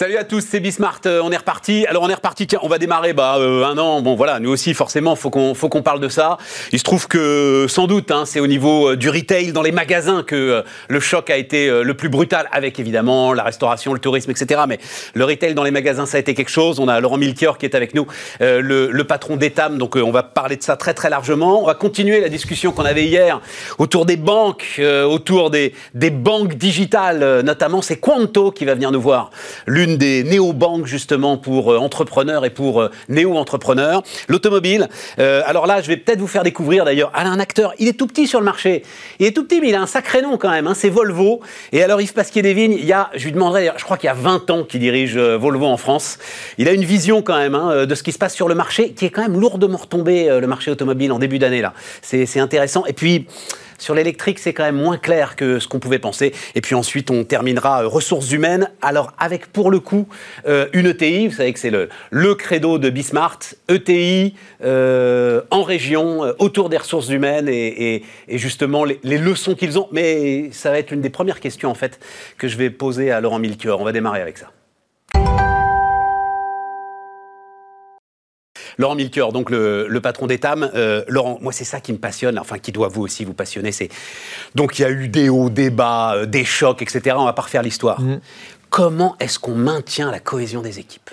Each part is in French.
Salut à tous, c'est Bismart. Euh, on est reparti. Alors on est reparti. Tiens, on va démarrer. Bah euh, un an. Bon voilà, nous aussi forcément, faut qu'on faut qu'on parle de ça. Il se trouve que sans doute, hein, c'est au niveau euh, du retail dans les magasins que le choc a été le plus brutal, avec évidemment la restauration, le tourisme, etc. Mais le retail dans les magasins, ça a été quelque chose. On a Laurent Milkier qui est avec nous, le, le, patron d'Etam. Donc on va parler de ça très très largement. On va continuer la discussion qu'on avait hier autour des banques, autour des des banques digitales, notamment. C'est Quanto qui va venir nous voir. L'une des néo-banques justement pour euh, entrepreneurs et pour euh, néo-entrepreneurs. L'automobile, euh, alors là, je vais peut-être vous faire découvrir d'ailleurs un acteur, il est tout petit sur le marché. Il est tout petit, mais il a un sacré nom quand même, hein, c'est Volvo. Et alors Yves Pasquier-Desvignes, il y a, je lui demanderai, je crois qu'il y a 20 ans qu'il dirige Volvo en France. Il a une vision quand même hein, de ce qui se passe sur le marché, qui est quand même lourdement retombé, le marché automobile en début d'année là. C'est intéressant. Et puis... Sur l'électrique, c'est quand même moins clair que ce qu'on pouvait penser. Et puis ensuite, on terminera euh, ressources humaines. Alors, avec pour le coup euh, une ETI, vous savez que c'est le, credo de Bismart, ETI euh, en région, autour des ressources humaines et, justement les, les leçons qu'ils ont. Mais ça va être une des premières questions en fait que je vais poser à Laurent Milchior. On va démarrer avec ça. Laurent Milker, donc le, patron d'Etam. Euh, Laurent, moi c'est ça qui me passionne, enfin qui doit vous aussi vous passionner. C'est donc il y a eu des hauts, des bas, euh, des chocs, etc. On va pas refaire l'histoire. Mmh. Comment est-ce qu'on maintient la cohésion des équipes?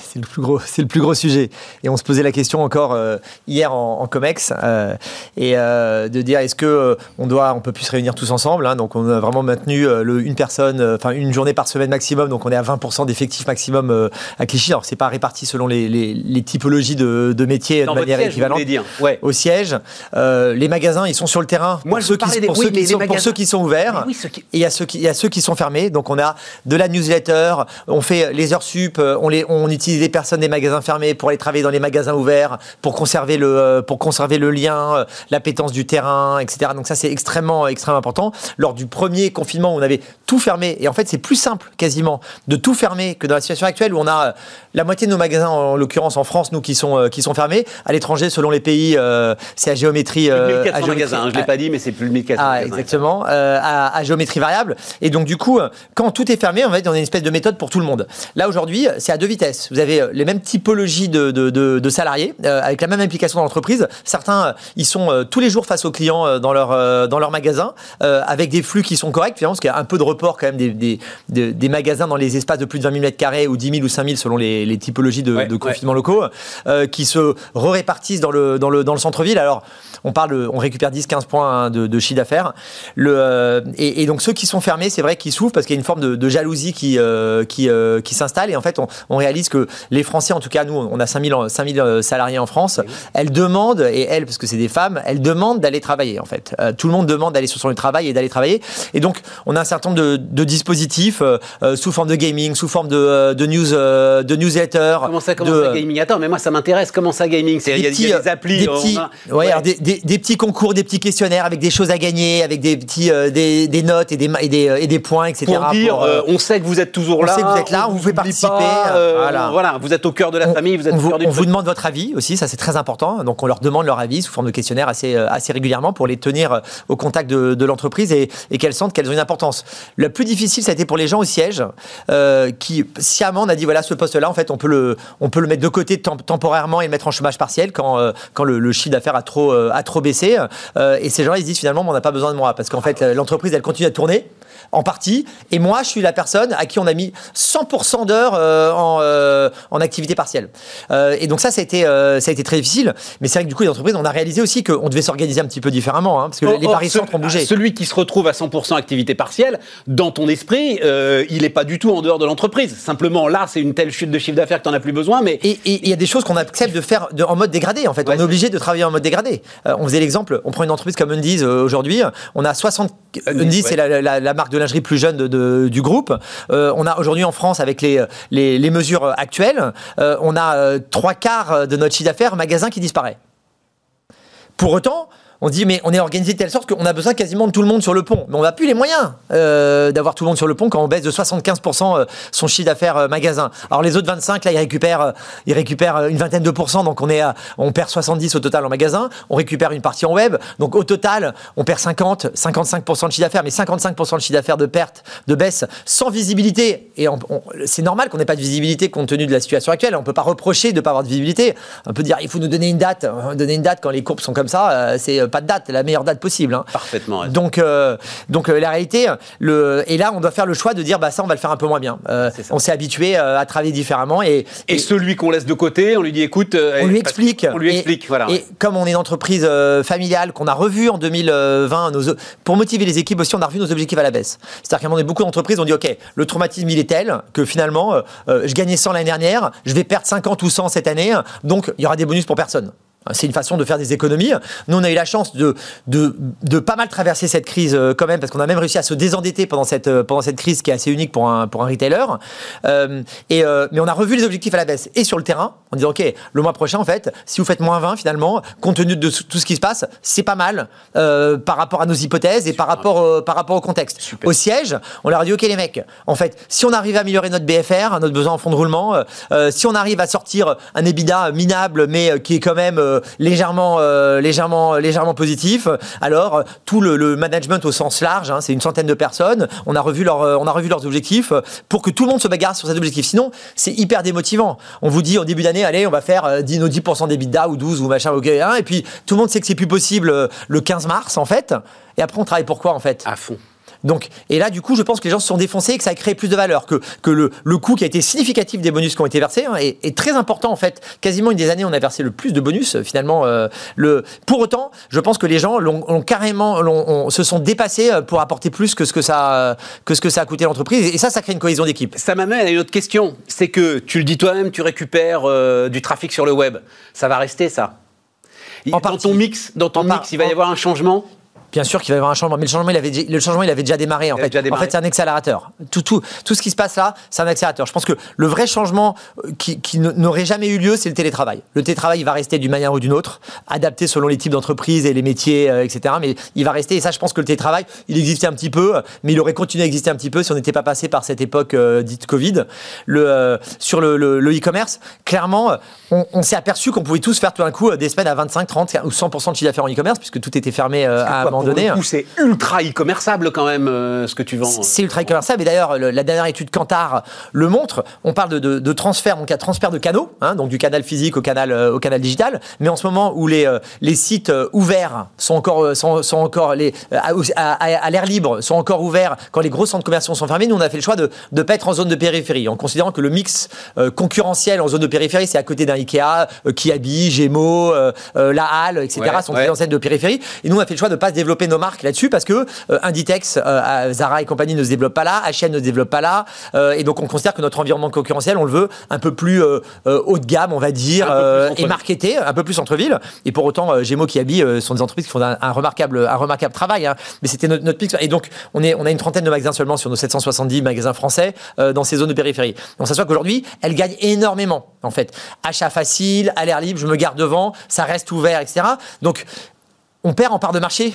C'est le plus gros, c'est le plus gros sujet. Et on se posait la question encore euh, hier en, Comex euh, et euh, de dire est-ce que on doit, on peut plus se réunir tous ensemble. Hein. donc on a vraiment maintenu le, une personne, enfin une journée par semaine maximum. Donc on est à 20% d'effectifs maximum à Clichy. Alors c'est pas réparti selon les, les, typologies de, de métiers de manière équivalente. Dire. Ouais. Au siège, les magasins ils sont sur le terrain. Moi, pour, ceux qui, pour, ceux qui sont, pour ceux qui sont ouverts. Et il y a ceux qui, il y a ceux qui sont fermés. Donc on a de la newsletter, on fait les heures sup, on les, on on utilise les personnes des magasins fermés pour aller travailler dans les magasins ouverts, pour conserver le, euh, pour conserver le lien, euh, l'appétence du terrain, etc. Donc ça, c'est extrêmement, extrêmement important. Lors du premier confinement, on avait tout fermé. Et en fait, c'est plus simple, quasiment, de tout fermer que dans la situation actuelle où on a euh, la moitié de nos magasins, en l'occurrence en France, nous, qui sont, qui sont fermés. À l'étranger, selon les pays, c'est à géométrie. Plus de 1400 magasins, hein, je ne l'ai pas dit, mais c'est plus de 1400 ah, Exactement, à, géométrie variable. Et donc, du coup, quand tout est fermé, on va être dans une espèce de méthode pour tout le monde. Là, aujourd'hui, c'est à deux vitesses. Vous avez euh, les mêmes typologies de, salariés, euh, avec la même implication dans l'entreprise. Certains, euh, ils sont tous les jours face aux clients dans leur, dans leur magasin, avec des flux qui sont corrects, finalement, parce qu'il y a un peu de report quand même des, des, magasins dans les espaces de plus de 20 000 m2 ou 10 000 ou 5 000 selon les, typologies de, confinement locaux, qui se répartissent dans le, dans le, dans le centre-ville. Alors, on parle, on récupère 10-15 points hein, de, chiffre d'affaires. Le, et, donc ceux qui sont fermés, c'est vrai qu'ils souffrent parce qu'il y a une forme de, jalousie qui, qui, qui s'installe. Et en fait, on, on réalise que les Français, en tout cas nous, on a 5000, 5000 euh, salariés en France, elles demandent, et elles, parce que c'est des femmes, elles demandent d'aller travailler en fait. Euh, tout le monde demande d'aller sur son lieu de travail et d'aller travailler. Et donc, on a un certain nombre de, dispositifs euh, sous forme de gaming, sous forme de, de news, de newsletter. Comment ça, comment ça gaming? Attends, mais moi ça m'intéresse. Comment ça gaming? Il y, a des applis. Des petits, ouais, des, des, petits concours, des petits questionnaires avec des choses à gagner, avec des petits des, des, notes et des, et des, et des points, etc. Pour dire, on sait que vous êtes toujours là. On sait que vous êtes là, on vous fait participer. voilà voilà. vous êtes au cœur de la famille, vous êtes au cœur du On vous demande votre avis aussi, ça c'est très important. Donc on leur demande leur avis sous forme de questionnaire assez, euh, assez régulièrement pour les tenir euh, au contact de, l'entreprise et, qu'elles sentent qu'elles ont une importance. Le plus difficile, ça a été pour les gens au siège euh, qui, sciemment, on a dit voilà, ce poste-là, en fait, on peut, le, on peut le mettre de côté temporairement et le mettre en chômage partiel quand, quand le, chiffre d'affaires a trop, a trop baissé. et ces gens-là, ils se disent finalement, on n'a pas besoin de moi parce qu'en fait, l'entreprise, elle continue à tourner en partie. Et moi, je suis la personne à qui on a mis 100% d'heures euh, en, euh, en, activité partielle. Euh, et donc ça, ça a, été, ça a été très difficile. Mais c'est vrai que du coup, les entreprises, on a réalisé aussi qu'on devait s'organiser un petit peu différemment, hein, parce que les paris centres ont bougé. Celui qui se retrouve à 100% activité partielle, dans ton esprit, il n'est pas du tout en dehors de l'entreprise. Simplement, là, c'est une telle chute de chiffre d'affaires que tu n'en as plus besoin. Mais et il y a des choses qu'on accepte de faire en mode dégradé. En fait, on est obligé de travailler en mode dégradé. on faisait l'exemple. On prend une entreprise comme Undies aujourd'hui. On a 60. Undies, c'est la, la marque de lingerie plus jeune de, du groupe. Euh, on a aujourd'hui en France, avec les, les, mesures actuelles, euh, on a euh, trois quarts de notre chiffre d'affaires magasin qui disparaît. Pour autant, on dit mais on est organisé de telle sorte qu'on a besoin quasiment de tout le monde sur le pont. Mais on n'a plus les moyens euh, d'avoir tout le monde sur le pont quand on baisse de 75% euh, son chiffre d'affaires euh, magasin. Alors les autres 25 là ils récupèrent ils récupèrent une vingtaine de pourcents donc on est on perd 70 au total en magasin, on récupère une partie en web. Donc au total, on perd 50 55% de chiffre d'affaires mais 55% de chiffre d'affaires de perte, de baisse sans visibilité et c'est normal qu'on n'ait pas de visibilité compte tenu de la situation actuelle, on peut pas reprocher de pas avoir de visibilité. On peut dire il faut nous donner une date, donner une date quand les courbes sont comme ça, c'est pas de date, la meilleure date possible. Hein. Parfaitement. Donc, euh, donc euh, la réalité, le, et là, on doit faire le choix de dire, bah ça, on va le faire un peu moins bien. Euh, on s'est habitué à travailler différemment. Et, et, celui qu'on laisse de côté, on lui dit, écoute, on lui explique. On lui explique, et, voilà. Et comme on est une entreprise familiale qu'on a revu en 2020, nos, pour motiver les équipes aussi, on a revu nos objectifs à la baisse. C'est-à-dire qu'à un beaucoup d'entreprises ont dit, ok, le traumatisme il est tel que finalement, je gagnais 100 l'année dernière, je vais perdre 50 ou 100 cette année, donc il y aura des bonus pour personne. C'est une façon de faire des économies. Nous, on a eu la chance de, de, de pas mal traverser cette crise euh, quand même, parce qu'on a même réussi à se désendetter pendant cette, euh, pendant cette crise qui est assez unique pour un, pour un retailer. Euh, et, mais on a revu les objectifs à la baisse. Et sur le terrain, on dit, OK, le mois prochain, en fait, si vous faites moins 20, finalement, compte tenu de tout ce qui se passe, c'est pas mal par rapport à nos hypothèses et par rapport, par rapport au contexte. Au siège, on leur a dit, OK, les mecs, en fait, si on arrive à améliorer notre BFR, notre besoin en fonds de roulement, si on arrive à sortir un EBITDA minable, mais qui est quand même légèrement, euh, légèrement, légèrement positif. Alors tout le, management au sens large, hein, c'est une centaine de personnes. On a revu leur, euh, on a revu leurs objectifs pour que tout le monde se bagarre sur ces objectifs. Sinon, c'est hyper démotivant. On vous dit au début d'année, allez, on va faire 10, nos 10% d'EBITDA ou 12 ou machin, ok, hein, et puis tout le monde sait que c'est plus possible le 15 mars en fait. Et après, on travaille pour quoi en fait? À fond. Donc, et là, du coup, je pense que les gens se sont défoncés et que ça a créé plus de valeur, que, que le, le coût qui a été significatif des bonus qui ont été versés hein, est, très important en fait. Quasiment une des années, on a versé le plus de bonus finalement. Euh, le... Pour autant, je pense que les gens l'ont carrément, se sont dépassés euh, pour apporter plus que ce que ça, que ce que ça a coûté l'entreprise. Et ça, ça crée une cohésion d'équipe. Ça m'amène à une autre question. C'est que tu le dis toi-même, tu récupères euh, du trafic sur le web. Ça va rester ça. En dans ton mix, dans ton mix, il va y avoir un changement? Bien sûr qu'il va y avoir un changement, mais le changement, il avait, le changement, il avait déjà démarré. En fait, en fait, c'est un accélérateur. Tout, tout, tout ce qui se passe là, c'est un accélérateur. Je pense que le vrai changement euh, qui, qui n'aurait jamais eu lieu, c'est le télétravail. Le télétravail, il va rester d'une manière ou d'une autre, adapté selon les types d'entreprises et les métiers, euh, etc. Mais il va rester. Et ça, je pense que le télétravail, il existait un petit peu, mais il aurait continué à exister un petit peu si on n'était pas passé par cette époque euh, dite Covid. Le, sur le e-commerce, clairement, on, on s'est aperçu qu'on pouvait tous faire tout d'un coup des semaines à 25, 30 ou 100% de chiffre d'affaires en e-commerce, puisque tout était fermé à un donné. C'est ultra e-commerçable quand même euh, ce que tu vends. C'est ultra e-commerçable et d'ailleurs la dernière étude Kantar le montre. On parle de, de, transfert, donc transfert de canaux, hein, donc du canal physique au canal euh, au canal digital. Mais en ce moment où les euh, les sites ouverts sont encore sont, sont encore les à, l'air libre sont encore ouverts quand les gros centres commerciaux sont fermés, nous on a fait le choix de ne pas être en zone de périphérie en considérant que le mix concurrentiel en zone de périphérie c'est à côté d'un Ikea, Kiabi, Gémeaux, La Halle, etc. sont ouais. des de périphérie. Et nous on a fait le choix de ne pas développer nos marques là-dessus parce que euh, Inditex, euh, Zara et compagnie ne se développent pas là, H&M ne se développe pas là, euh, et donc on considère que notre environnement concurrentiel, on le veut un peu plus haut de gamme, on va dire, et marketé, un peu plus centre-ville. Et pour autant, Gémeaux qui habillent sont des entreprises qui font un, remarquable, un remarquable travail. Hein. Mais c'était notre, notre Et donc on est, on a une trentaine de magasins seulement sur nos 770 magasins français dans ces zones de périphérie. On s'aperçoit qu'aujourd'hui, elles gagnent énormément en fait. Achat facile, à l'air libre, je me garde devant, ça reste ouvert, etc. Donc on perd en part de marché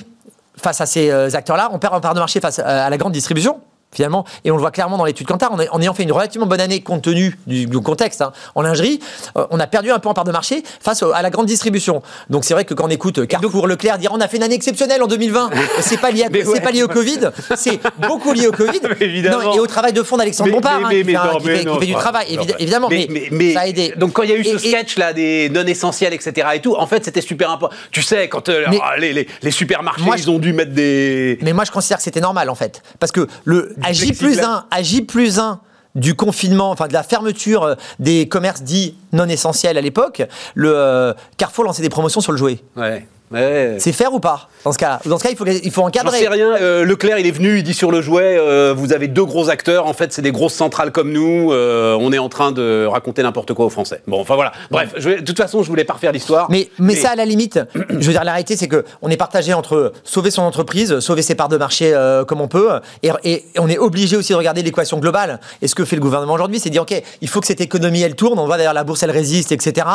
face à ces euh, acteurs-là, on perd en part de marché face à la grande distribution finalement. Et on le voit clairement dans l'étude Kantar, en ayant fait une relativement bonne année compte tenu du, contexte hein, en lingerie, euh, on a perdu un peu en part de marché face à la grande distribution. Donc c'est vrai que quand on écoute Carrefour, Leclerc dire on a fait une année exceptionnelle en 2020, c'est pas lié, c'est pas lié au Covid, c'est beaucoup lié au Covid. et au travail de fond d'Alexandre Bompard, hein, qui, fait, du travail, évidemment. Mais, ça a aidé. Donc quand il y a eu ce sketch là des non essentiels, etc. et tout, en fait c'était super important. Tu sais, quand euh, ah, les, supermarchés, ils ont dû mettre des. Mais moi je considère que c'était normal en fait, parce que le à J plus 1, à J plus 1 du confinement, enfin de la fermeture euh, des commerces dits non essentiels à l'époque, le euh, Carrefour lançait des promotions sur le jouet. Ouais. C'est faire ou pas dans ce cas Dans ce cas, il faut, il faut encadrer. sais rien. Euh, Leclerc, il est venu, il dit sur le jouet, euh, vous avez deux gros acteurs. En fait, c'est des grosses centrales comme nous. Euh, on est en train de raconter n'importe quoi aux Français. Bon, enfin voilà. Bref, je de toute façon, je voulais pas refaire l'histoire. Mais, mais, ça, à la limite, je veux dire, la réalité, c'est que on est partagé entre sauver son entreprise, sauver ses parts de marché comme on peut, et, et on est obligé aussi de regarder l'équation globale. Et ce que fait le gouvernement aujourd'hui, c'est dire, ok, il faut que cette économie elle tourne. On voit d'ailleurs la bourse elle résiste, etc.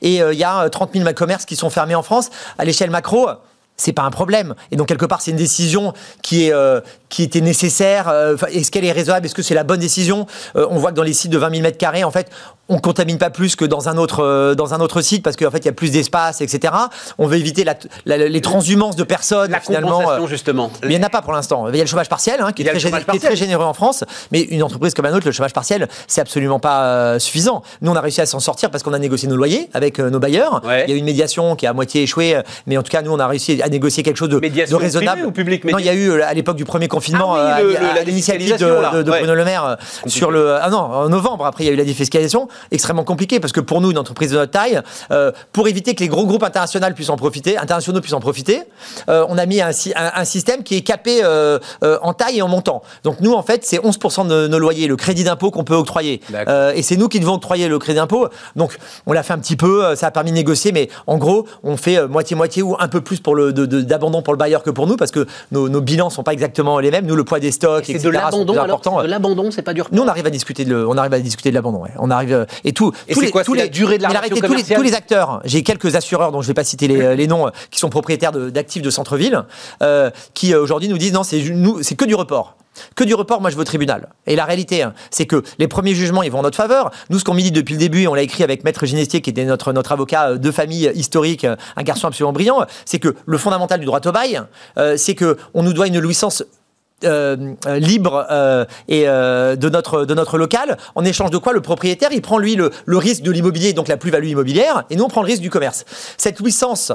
Et il y a 30 000 commerces qui sont fermés en France l'échelle macro c'est pas un problème. Et donc quelque part, c'est une décision qui est euh, qui était nécessaire. Euh, est-ce qu'elle est raisonnable? Est-ce que c'est la bonne décision? Euh, On voit que dans les sites de 20 000 mètres carrés, en fait, on contamine pas plus que dans un autre dans un autre site parce qu'en fait, il y a plus d'espace, etc. On veut éviter la, les transhumances de personnes. La finalement, justement. Mais il n'y en a pas pour l'instant. Il y a le chômage partiel, hein, qui, est très, très, généreux en France. Mais une entreprise comme la nôtre, le chômage partiel, c'est absolument pas suffisant. Nous, on a réussi à s'en sortir parce qu'on a négocié nos loyers avec nos bailleurs. Il y a eu une médiation qui a à moitié échoué, mais en tout cas, nous, on a réussi à négocier quelque chose de, de raisonnable. ou public Non, il y a eu euh, à l'époque du premier confinement ah euh, l'initiative de, Bruno Le Maire euh, sur le ah non en novembre. Après, il y a eu la défiscalisation, extrêmement compliqué parce que pour nous, une entreprise de notre taille, pour éviter que les gros groupes internationaux puissent en profiter, internationaux puissent en profiter, on a mis un, un, système qui est capé en taille et en montant. Donc nous, en fait, c'est 11% de nos loyers, le crédit d'impôt qu'on peut octroyer. et c'est nous qui devons octroyer le crédit d'impôt. Donc on l'a fait un petit peu, ça a permis de négocier, mais en gros, on fait moitié-moitié ou un peu plus pour le d'abandon pour le bailleur que pour nous parce que nos, nos bilans sont pas exactement les mêmes. Nous, le poids des stocks, c'est de l'abandon. De l'abandon, c'est pas dur. Nous, on arrive à discuter de, on arrive à discuter de l'abandon. Ouais. On arrive euh, et tout. Et tous les, quoi, tous la durée de la relation commerciale tous les, acteurs. J'ai quelques assureurs dont je vais pas citer les, les noms, qui sont propriétaires d'actifs de, centre-ville, euh, qui euh, aujourd'hui nous disent non, c'est c'est que du report. Que du report, moi je veux au tribunal. Et la réalité, hein, c'est que les premiers jugements, ils vont en notre faveur. Nous, ce qu'on dit depuis le début, et on l'a écrit avec Maître Ginestier, qui était notre, notre avocat euh, de famille historique, euh, un garçon absolument brillant, c'est que le fondamental du droit au bail, euh, c'est qu'on nous doit une louissance libre et de notre de notre local en échange de quoi le propriétaire il prend lui le, le risque de l'immobilier donc la plus-value immobilière et nous on prend le risque du commerce. Cette louissance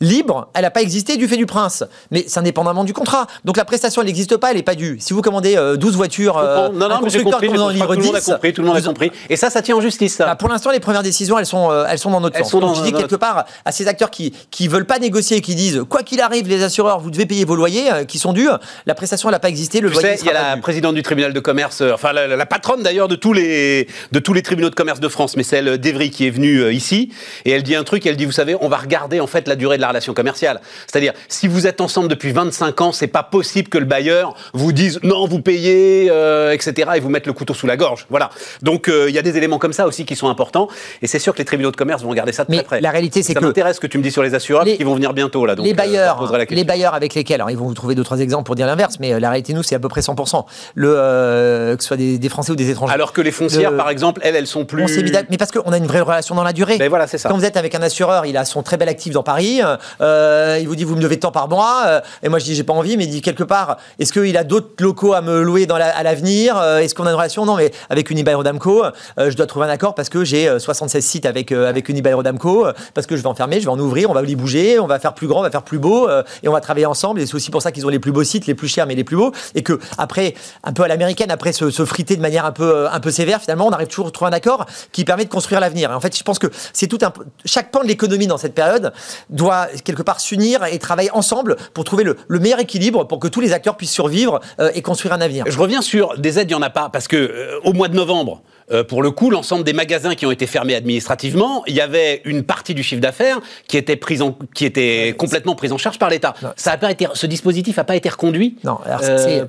libre, elle n'a pas existé du fait du prince. Mais c'est indépendamment du contrat. Donc la prestation, elle n'existe pas, elle n'est pas due. Si vous commandez 12 euh, voitures, euh, non, non, j'ai compris, tout le monde a compris, tout le monde a compris. Et ça, ça tient en justice, ça. Bah, pour l'instant, les premières décisions, elles sont, euh, elles sont dans notre elles Sont je dis quelque part à ces acteurs qui qui veulent pas négocier, qui disent quoi qu'il arrive, les assureurs, vous devez payer vos loyers qui sont dus. La prestation, elle n'a pas existé. Le loyer. il y a la présidente du tribunal de commerce, enfin la, patronne d'ailleurs de tous les de tous les tribunaux de commerce de France, mais celle d'Evry qui est venue ici et elle dit un truc. Elle dit, vous savez, on va regarder en fait la durée de la relation commerciale. C'est-à-dire, si vous êtes ensemble depuis 25 ans, c'est pas possible que le bailleur vous dise non, vous payez, euh, etc. et vous mette le couteau sous la gorge. Voilà. Donc euh, il y a des éléments comme ça aussi qui sont importants. Et c'est sûr que les tribunaux de commerce vont regarder ça de très près. La réalité, c'est que. Ça m'intéresse ce que tu me dis sur les assureurs qui vont venir bientôt là. Donc, les euh, bailleurs, les bailleurs avec lesquels, alors ils vont vous trouver deux trois exemples pour dire l'inverse, mais la réalité nous c'est à peu près 100%. Le que ce soit des, Français ou des étrangers. Alors que les foncières, par exemple, elles, elles sont plus. mais parce qu'on a une vraie relation dans la durée. Mais ben voilà, c'est ça. Quand vous êtes avec un assureur, il a son très bel actif dans Paris. Il vous dit vous me devez tant par mois. Euh, et moi, je dis, j'ai pas envie, mais il dit quelque part, est-ce qu'il a d'autres locaux à me louer à l'avenir? Euh, Est-ce qu'on a une relation? Non, mais avec Unibail Rodamco, euh, je dois trouver un accord parce que j'ai 76 sites avec, avec Unibail Rodamco, parce que je vais en fermer, je vais en ouvrir, on va les bouger, on va faire plus grand, on va faire plus beau, et on va travailler ensemble. Et c'est aussi pour ça qu'ils ont les plus beaux sites, les plus chers, mais les plus beaux. Et que après, un peu à l'américaine, après se, friter de manière un peu, un peu sévère, finalement, on arrive toujours à trouver un accord qui permet de construire l'avenir. En fait, je pense que c'est tout un. Chaque pan de l'économie dans cette période doit quelque part s'unir et travailler ensemble pour trouver le, meilleur équilibre pour que tous les acteurs puissent survivre euh, et construire un avenir. Je reviens sur des aides, il n'y en a pas, parce que euh, au mois de novembre, euh, pour le coup, l'ensemble des magasins qui ont été fermés administrativement, il y avait une partie du chiffre d'affaires qui était prise en, qui était complètement prise en charge par l'État. Ça a pas été, ce dispositif n'a pas été reconduit non,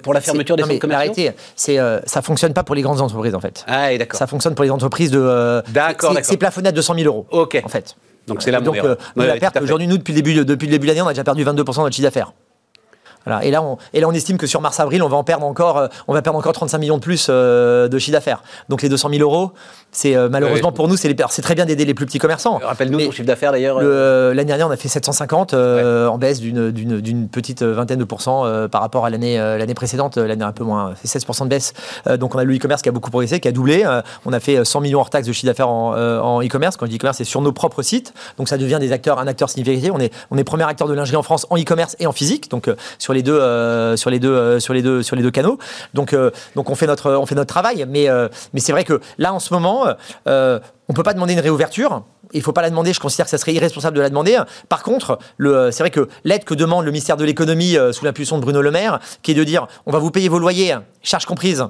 pour la fermeture des centres commerciaux. Arrêtez, c'est ça fonctionne pas pour les grandes entreprises en fait. Ah, d'accord. Ça fonctionne pour les entreprises de. d'accord, C'est plafonné à 200 000 euros. Ok. En fait. Donc c'est la Donc, la perte, aujourd'hui, nous, depuis le début, depuis le début de l'année, on a déjà perdu 22% de notre chiffre d'affaires. Et, là, on, et là, on estime que sur mars-avril, on va en perdre encore, euh, on va perdre encore 35 millions de plus euh, de chiffre d'affaires. Donc les 200 000 euros, c'est euh, malheureusement pour nous, c'est très bien d'aider les plus petits commerçants. Rappelle-nous ton chiffre d'affaires d'ailleurs. L'année dernière, on a fait 750 en baisse d'une petite vingtaine de pourcents par rapport à l'année l'année précédente, l'année un peu moins, c'est 16% de baisse. donc on a le e-commerce qui a beaucoup progressé, qui a doublé. on a fait 100 millions hors taxes de chiffre d'affaires en e-commerce. Quand je dis e-commerce, c'est sur nos propres sites. Donc ça devient des acteurs, un acteur significatif. On est, on est premier acteur de lingerie en France en e-commerce et en physique. Donc sur les deux sur les deux euh, sur les deux sur les deux canaux. Donc euh, donc on fait notre on fait notre travail, mais euh, mais c'est vrai que là en ce moment on peut pas demander une réouverture. Il faut pas la demander. Je considère que ça serait irresponsable de la demander. Par contre, c'est vrai que l'aide que demande le ministère de l'économie sous l'impulsion de Bruno Le Maire, qui est de dire on va vous payer vos loyers, charges comprises,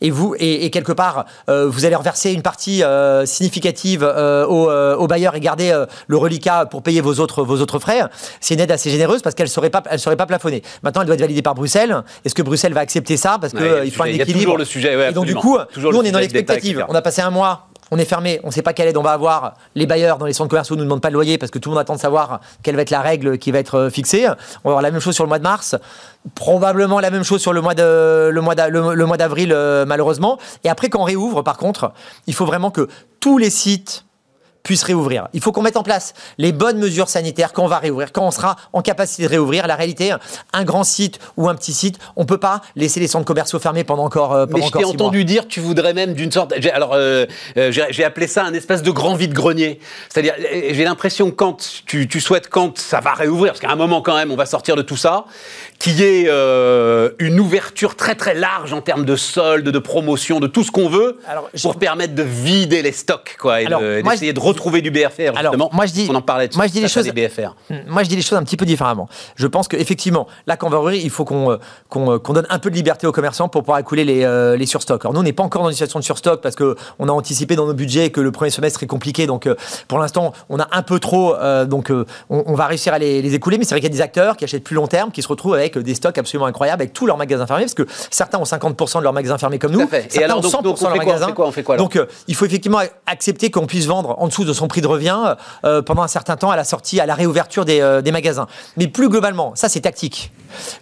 et vous et, quelque part euh, vous allez reverser une partie euh, significative euh, au, bailleur et garder le reliquat pour payer vos autres vos autres frais. C'est une aide assez généreuse parce qu'elle serait pas elle serait pas plafonnée. Maintenant, elle doit être validée par Bruxelles. Est-ce que Bruxelles va accepter ça parce qu'il faut un équilibre le sujet. et donc du coup, nous on est dans l'expectative. On a passé un mois on est fermé, on ne sait pas quelle aide on va avoir. Les bailleurs dans les centres commerciaux ne nous demandent pas de loyer parce que tout le monde attend de savoir quelle va être la règle qui va être euh, fixée. On va avoir la même chose sur le mois de mars, probablement la même chose sur le mois le mois d'avril euh, malheureusement. Et après quand on réouvre, par contre, il faut vraiment que tous les sites puisse réouvrir. Il faut qu'on mette en place les bonnes mesures sanitaires quand on va réouvrir, quand on sera en capacité de réouvrir. La réalité, un grand site ou un petit site, on peut pas laisser les centres commerciaux fermés pendant encore. Euh, pendant Mais je t'ai entendu dire, tu voudrais même d'une sorte. Alors, euh, euh, j'ai appelé ça un espèce de grand vide grenier. C'est-à-dire, j'ai l'impression quand tu, tu, souhaites quand ça va réouvrir, parce qu'à un moment quand même, on va sortir de tout ça, qu'il y ait une ouverture très très large en termes de soldes, de promotion, de tout ce qu'on veut, pour permettre de vider les stocks, quoi, et d'essayer de, retrouver du BFR, Alors, moi je dis, on en parlait moi je dis les choses, BFR. Moi je dis les choses un petit peu différemment. Je pense qu'effectivement, là quand on va ouvrir, il faut qu'on euh, euh, qu'on donne un peu de liberté aux commerçants pour pouvoir écouler les, euh, les surstocks. Alors nous, on n'est pas encore dans une situation de surstock parce qu'on a anticipé dans nos budgets que le premier semestre est compliqué. Donc pour l'instant, on a un peu trop, donc on, va réussir à les, écouler. Mais c'est vrai qu'il y a des acteurs qui achètent plus long terme, qui se retrouvent avec des stocks absolument incroyables, avec tous leurs magasins fermés, parce que certains ont 50% de leurs magasins fermés comme nous. Et alors, donc, 100% donc, on fait quoi, on fait quoi, on fait quoi Donc il faut effectivement accepter qu'on puisse vendre en dessous de son prix de revient euh, pendant un certain temps à la sortie, à la réouverture des, euh, des magasins. Mais plus globalement, ça c'est tactique.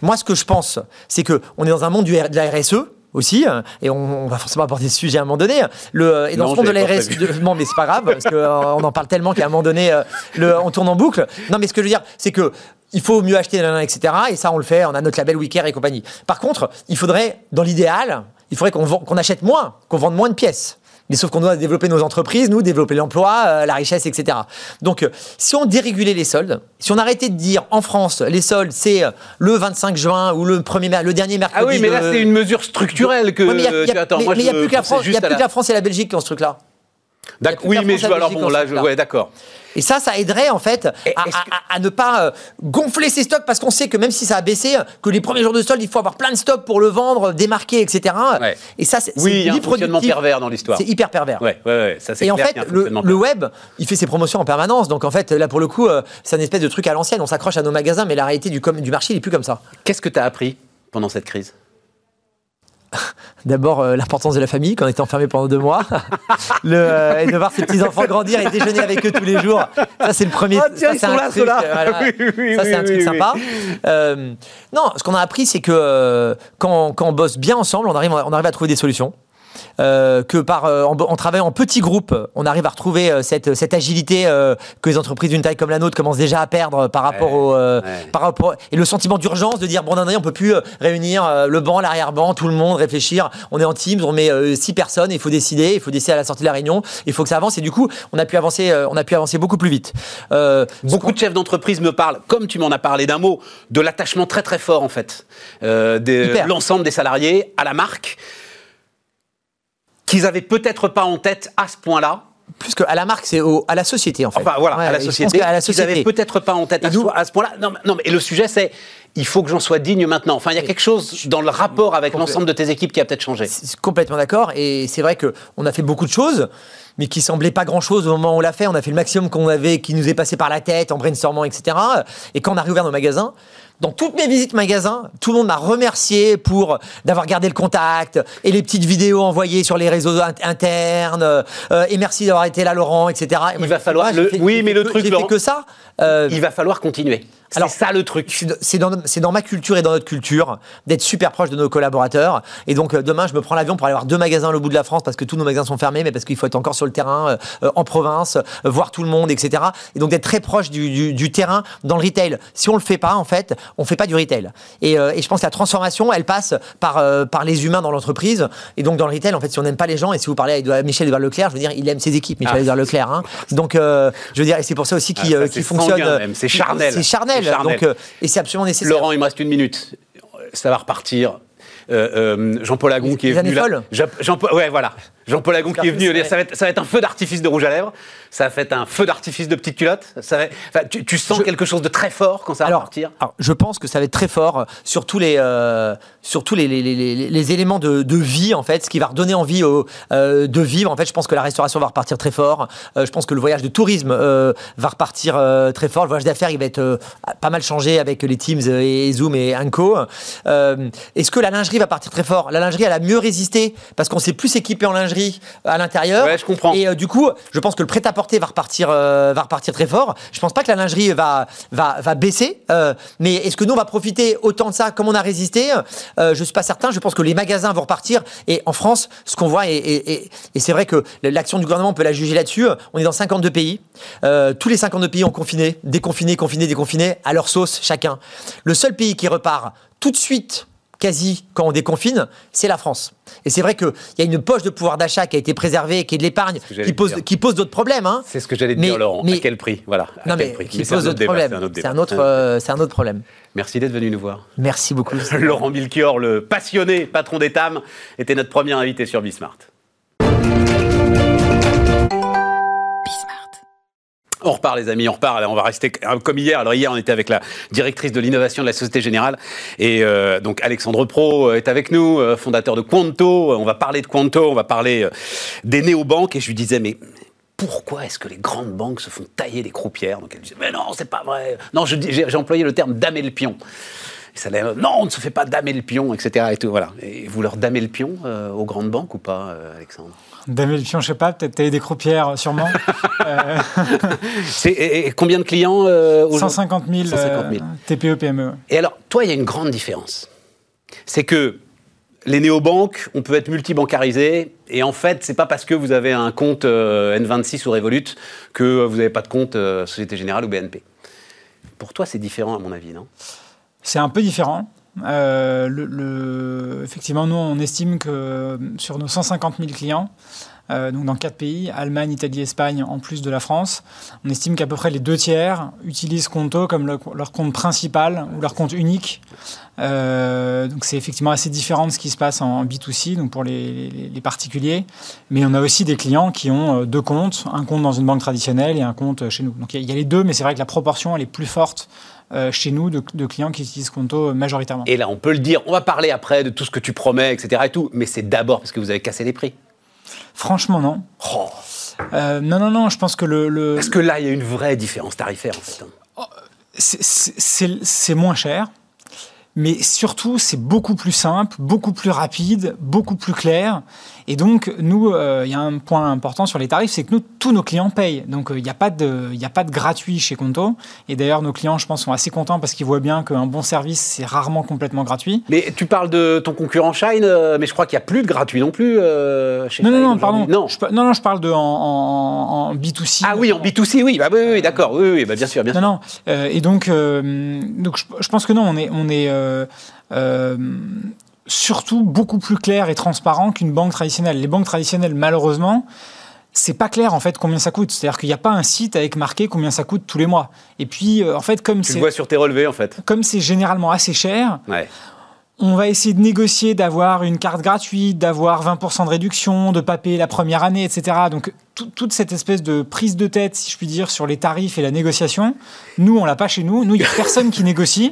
Moi, ce que je pense, c'est que on est dans un monde du, de la RSE aussi, hein, et on, va forcément aborder ce sujet à un moment donné. Le, et dans ce monde de la RSE, non, mais c'est pas grave, parce qu'on euh, en parle tellement qu'à un moment donné, le, on tourne en boucle. Non, mais ce que je veux dire, c'est que il faut mieux acheter, etc. Et ça, on le fait, on a notre label Wicker et compagnie. Par contre, il faudrait, dans l'idéal, il faudrait qu'on achète moins, qu'on vende moins de pièces. Mais sauf qu'on doit développer nos entreprises, nous, développer l'emploi, euh, la richesse, etc. Donc, euh, si on dérégulait les soldes, si on arrêtait de dire en France, les soldes, c'est euh, le 25 juin ou le, premier, le dernier mercredi. Ah oui, mais là, c'est une mesure structurelle que. mais il n'y a, y a plus que la France et la Belgique qui ont ce truc-là. Oui, mais je, alors bon, là, je, ouais, d'accord. Et ça, ça aiderait en fait à, ne pas euh, gonfler ses stocks parce qu'on sait que même si ça a baissé, que les premiers jours de solde, il faut avoir plein de stocks pour le vendre, démarquer, etc. Et ça, c'est oui, il y a un fonctionnement pervers dans l'histoire. C'est hyper pervers. Ouais, ouais, ça, et en fait, le, web, il fait ses promotions en permanence. Donc en fait, là pour le coup, euh, c'est un espèce de truc à l'ancienne. On s'accroche à nos magasins, mais la réalité du, du marché, il n'est plus comme ça. Qu'est-ce que tu as appris pendant cette crise? D'abord, euh, l'importance de la famille, quand on était enfermé pendant deux mois. le, euh, et de voir ses petits-enfants grandir et déjeuner avec eux tous les jours. Ça, c'est le premier. Oh, tiens, ça, c'est un, truc, ça, c'est un truc sympa. Euh, non, ce qu'on a appris, c'est que quand, quand, on bosse bien ensemble, on arrive, on arrive à trouver des solutions. Euh, que par euh, en, travaillant en petits groupes, on arrive à retrouver euh, cette, cette agilité que les entreprises d'une taille comme la nôtre commencent déjà à perdre par rapport au par rapport et le sentiment d'urgence de dire bon non, on peut plus réunir le banc, l'arrière-banc, tout le monde, réfléchir. On est en Teams, on met six personnes, il faut décider, il faut décider à la sortie de la réunion, il faut que ça avance et du coup on a pu avancer, on a pu avancer beaucoup plus vite. Beaucoup de chefs d'entreprise me parlent, comme tu m'en as parlé d'un mot, de l'attachement très très fort en fait de l'ensemble des salariés à la marque qu'ils avaient peut-être pas en tête à ce point-là. Plus qu'à la marque, c'est à la société en fait. Enfin voilà, à la société. À la société. Ils n'avaient peut-être pas en tête à, ce, point-là. Non, non, mais le sujet c'est il faut que j'en sois digne maintenant. Enfin, il y a quelque chose dans le rapport avec l'ensemble de tes équipes qui a peut-être changé. Complètement d'accord. Et c'est vrai qu'on a fait beaucoup de choses, mais qui semblaient pas grand-chose au moment où on l'a fait. On a fait le maximum qu'on avait, qui nous est passé par la tête en brainstormant, etc. Et quand on a réouvert nos magasins, dans toutes mes visites magasins, tout le monde m'a remercié pour d'avoir gardé le contact et les petites vidéos envoyées sur les réseaux internes. Euh, et merci d'avoir été là, Laurent, etc. Il va falloir. oui, mais le truc, fait que ça. Euh, il va falloir continuer. C'est ça le truc. C'est dans, dans, ma culture et dans notre culture d'être super proche de nos collaborateurs. Et donc euh, demain, je me prends l'avion pour aller voir deux magasins au bout de la France parce que tous nos magasins sont fermés, mais parce qu'il faut être encore sur le terrain, en province, voir tout le monde, etc. Et donc d'être très proche du, du, terrain dans le retail. Si on le fait pas, en fait, on fait pas du retail. Et, euh, et, je pense que la transformation, elle passe par, euh, par les humains dans l'entreprise. Et donc, dans le retail, en fait, si on n'aime pas les gens, et si vous parlez avec Michel Edouard Leclerc, je veux dire, il aime ses équipes, Michel ah. Edouard Leclerc. Hein. Donc, euh, je veux dire, et c'est pour ça aussi qu'il ah, fonctionne. C'est charnel. C'est charnel. Donc, et c'est absolument nécessaire. Laurent, il me reste une minute. Ça va repartir. Jean-Paul Agon qui est venu là. Jean, ouais, voilà. Jean-Paul Agon qui est venu. Ça va, être, ça va être un feu d'artifice de rouge à lèvres ça a fait un feu d'artifice de petites culottes ça tu, sens quelque chose de très fort quand ça va partir Je pense que ça va être très fort sur tous les, euh, sur tous les, les, les, éléments de, de, vie, en fait, ce qui va redonner envie au, euh, de vivre. En fait, je pense que la restauration va repartir très fort. Euh, je pense que le voyage de tourisme va repartir très fort. Le voyage d'affaires, il va être pas mal changé avec les Teams et Zoom et Anko. Est-ce que la lingerie va partir très fort? La lingerie, elle a mieux résisté parce qu'on s'est plus équipé en lingerie lingerie à l'intérieur. Ouais, je comprends. Et euh, du coup, je pense que le prêt-à-porter va repartir, euh, va repartir très fort. Je pense pas que la lingerie va, va, va baisser. euh, mais est-ce que nous, on va profiter autant de ça comme on a résisté Je suis pas certain. Je pense que les magasins vont repartir. Et en France, ce qu'on voit, et, et, et- et c'est vrai que l'action du gouvernement, on peut la juger là-dessus. On est dans 52 pays. Tous les 52 pays ont confiné, déconfiné, confiné, déconfiné, à leur sauce chacun. Le seul pays qui repart tout de suite quasi quand on déconfine, c'est la France. Et c'est vrai qu'il y a une poche de pouvoir d'achat qui a été préservée, qui est de l'épargne, qui pose, dire. qui pose d'autres problèmes. hein. C'est ce que j'allais dire, Laurent. mais- à quel prix? Voilà. à Non, quel mais prix qui Mais c'est un pose autre d'autres problèmes. c'est un autre euh, c'est un autre problème. Merci d'être venu nous voir. Merci beaucoup. Laurent Milchior, le passionné patron d'Etam, était notre premier invité sur Bismart. On repart les amis, on repart. On va rester comme hier. Alors hier, on était avec la directrice de l'innovation de la Société Générale et euh, donc Alexandre Pro est avec nous, euh, fondateur de Quanto. On va parler de Quanto, on va parler euh, des néobanques et je lui disais mais pourquoi est-ce que les grandes banques se font tailler les croupières? Donc elle disait mais non, c'est pas vrai. Non, j'ai employé le terme damer le pion. Et ça non, on ne se fait pas damer le pion, etc. Et tout, voilà. Et vous leur damez le pion euh, aux grandes banques ou pas, euh, Alexandre? Damer le pion, je sais pas, peut-être tailler des croupières, sûrement. Euh, C'est- et, et combien de clients euh, aujourd'hui 150 000, 150 000. euh, TPE, PME. Et alors, toi, il y a une grande différence. C'est que les néobanques, on peut être multibancarisé, et en fait, c'est pas parce que vous avez un compte euh, N26 ou Revolut que vous n'avez pas de compte euh, Société Générale ou BNP. Pour toi, c'est différent, à mon avis, non? C'est un peu différent. Euh, le, le- effectivement, nous, on estime que sur nos 150 000 clients, euh, donc dans quatre pays, Allemagne, Italie, Espagne, en plus de la France, on estime qu'à peu près les deux tiers utilisent Conto comme le- leur compte principal ou leur compte unique. Euh, donc c'est effectivement assez différent de ce qui se passe en B2C, donc pour les, particuliers. Mais on a aussi des clients qui ont euh, deux comptes, un compte dans une banque traditionnelle et un compte chez nous. Donc il y a- les deux, mais c'est vrai que la proportion elle est plus forte chez nous de, de clients qui utilisent Conto majoritairement. Et là, on peut le dire, on va parler après de tout ce que tu promets, etc. Et tout, mais c'est d'abord parce que vous avez cassé les prix. Franchement, non. Oh. Euh, non, non, non, je pense que le, le- Parce que là, il y a une vraie différence tarifaire, en fait. hein. c'est- c'est moins cher, mais surtout, c'est beaucoup plus simple, beaucoup plus rapide, beaucoup plus clair. Et donc, nous, euh, il y a un point important sur les tarifs, c'est que nous, tous nos clients payent. Donc, euh, il n'y a, pas de- y a pas de gratuit chez Conto. Et d'ailleurs, nos clients, je pense, sont assez contents parce qu'ils voient bien qu'un bon service, c'est rarement complètement gratuit. Mais tu parles de ton concurrent Shine, euh, mais je crois qu'il n'y a plus de gratuit non plus euh, chez Non, non, Shine non, pardon. Non. Je, non, non, je parle de en, en- en B2C. Ah oui, en B2C, oui, bah, oui, oui, oui, d'accord, oui, oui, bah, bien sûr, bien Non, sûr. non. Euh, et donc, euh, donc je, je pense que non, on est, on est euh, euh, surtout beaucoup plus clair et transparent qu'une banque traditionnelle. Les banques traditionnelles, malheureusement, c'est pas clair en fait combien ça coûte. C'est-à-dire qu'il n'y a pas un site avec marqué combien ça coûte tous les mois. Et puis, euh, en fait, comme Tu le vois sur tes relevés, en fait. comme c'est généralement assez cher, Ouais. on va essayer de négocier d'avoir une carte gratuite, d'avoir 20% de réduction, de pas payer la première année, etc. Donc tout- toute cette espèce de prise de tête, si je puis dire, sur les tarifs et la négociation, nous, on l'a pas chez nous. Nous, il n'y a personne qui négocie.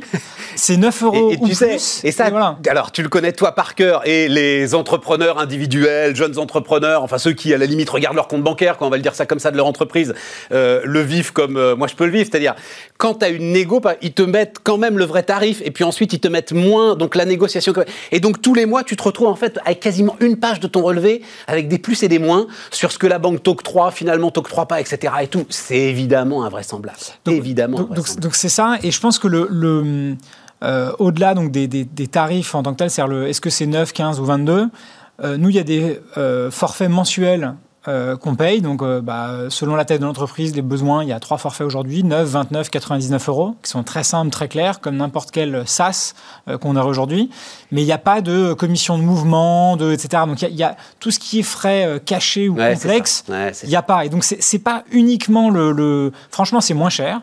C'est 9 euros Et, et ou tu sais, plus. et ça, voilà. alors tu le connais toi par cœur, et les entrepreneurs individuels, jeunes entrepreneurs, enfin ceux qui à la limite regardent leur compte bancaire, quand on va le dire ça comme ça de leur entreprise, euh, le vivent comme euh, moi je peux le vivre, c'est-à-dire quand tu as une négo, bah, ils te mettent quand même le vrai tarif, et puis ensuite ils te mettent moins, donc la négociation. Et donc tous les mois, tu te retrouves en fait avec quasiment une page de ton relevé, avec des plus et des moins, sur ce que la banque t'octroie, finalement t'octroie pas, etc. Et tout, c'est évidemment invraisemblable. Donc- évidemment. Donc, c'est ça. Et je pense que le, le, euh, au-delà donc des, des- des tarifs en tant que tel, c'est-à-dire le, est-ce que c'est 9, 15 ou 22 euh, Nous, il y a des euh, forfaits mensuels euh, qu'on paye. Donc, euh, bah, selon la taille de l'entreprise, les besoins, il y a trois forfaits aujourd'hui 9, 29, 99 euros, qui sont très simples, très clairs, comme n'importe quel SaaS euh, qu'on a aujourd'hui. Mais il n'y a pas de commission de mouvement, de, etc. Donc, il y, y a tout ce qui est frais euh, cachés ou Ouais, complexes. Ouais, Il n'y a pas. Et donc, c'est c'est pas uniquement le, le- Franchement, c'est moins cher.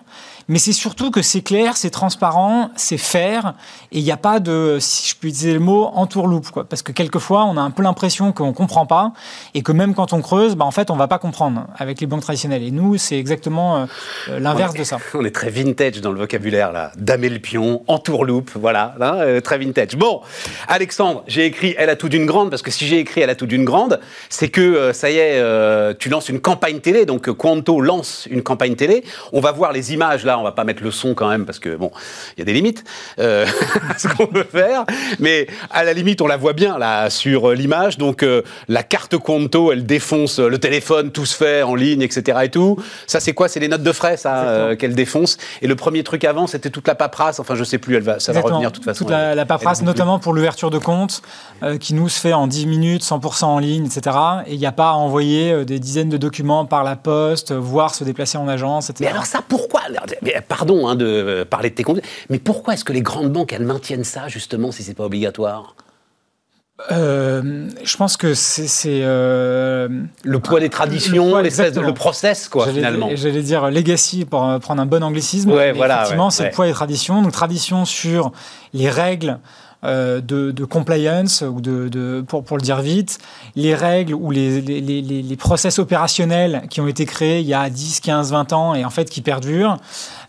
Mais c'est surtout que c'est clair, c'est transparent, c'est faire. Et il n'y a pas de, si je peux utiliser le mot, entourloupe. Quoi. Parce que quelquefois, on a un peu l'impression qu'on ne comprend pas. Et que même quand on creuse, bah, en fait, on va pas comprendre avec les banques traditionnelles. Et nous, c'est exactement euh, l'inverse de ça. On est très vintage dans le vocabulaire, là. Damer le pion, entourloupe, voilà, là, euh, très vintage. Bon, Alexandre, j'ai écrit Elle a tout d'une grande, parce que si j'ai écrit Elle a tout d'une grande, c'est que, euh, ça y est, tu lances une campagne télé, donc Quanto lance une campagne télé. On va voir les images, là, on va pas mettre le son quand même, parce que, bon, il y a des limites à ce qu'on peut faire, mais à la limite, on la voit bien, là, sur l'image, donc la carte Quanto, elle défonce le téléphone, tout se fait en ligne, etc. et tout. Ça, c'est quoi? C'est les notes de frais, ça, euh, qu'elle défonce. Et le premier truc avant, c'était toute la paperasse. Enfin, je sais plus, elle va, ça va revenir de toute façon. Toute la, paperasse, notamment pour l'ouverture de compte, euh, qui nous se fait en 10 minutes, 100% en ligne, etc. Et il n'y a pas à envoyer euh, des dizaines de documents par la poste, voire se déplacer en agence, etc. Mais alors ça, pourquoi? Pardon hein, de parler de tes comptes, mais pourquoi est-ce que les grandes banques, elles maintiennent ça, justement, si c'est pas obligatoire? Euh, je pense que c'est euh, le poids des traditions, le, le process quoi finalement. J'allais dire legacy pour euh, prendre un bon anglicisme. Ouais, voilà, effectivement, c'est le poids des traditions. Donc tradition sur les règles euh, de, compliance, ou de, pour, pour le dire vite, les règles ou les, les, les, process opérationnels qui ont été créés il y a 10, 15, 20 ans et en fait qui perdurent.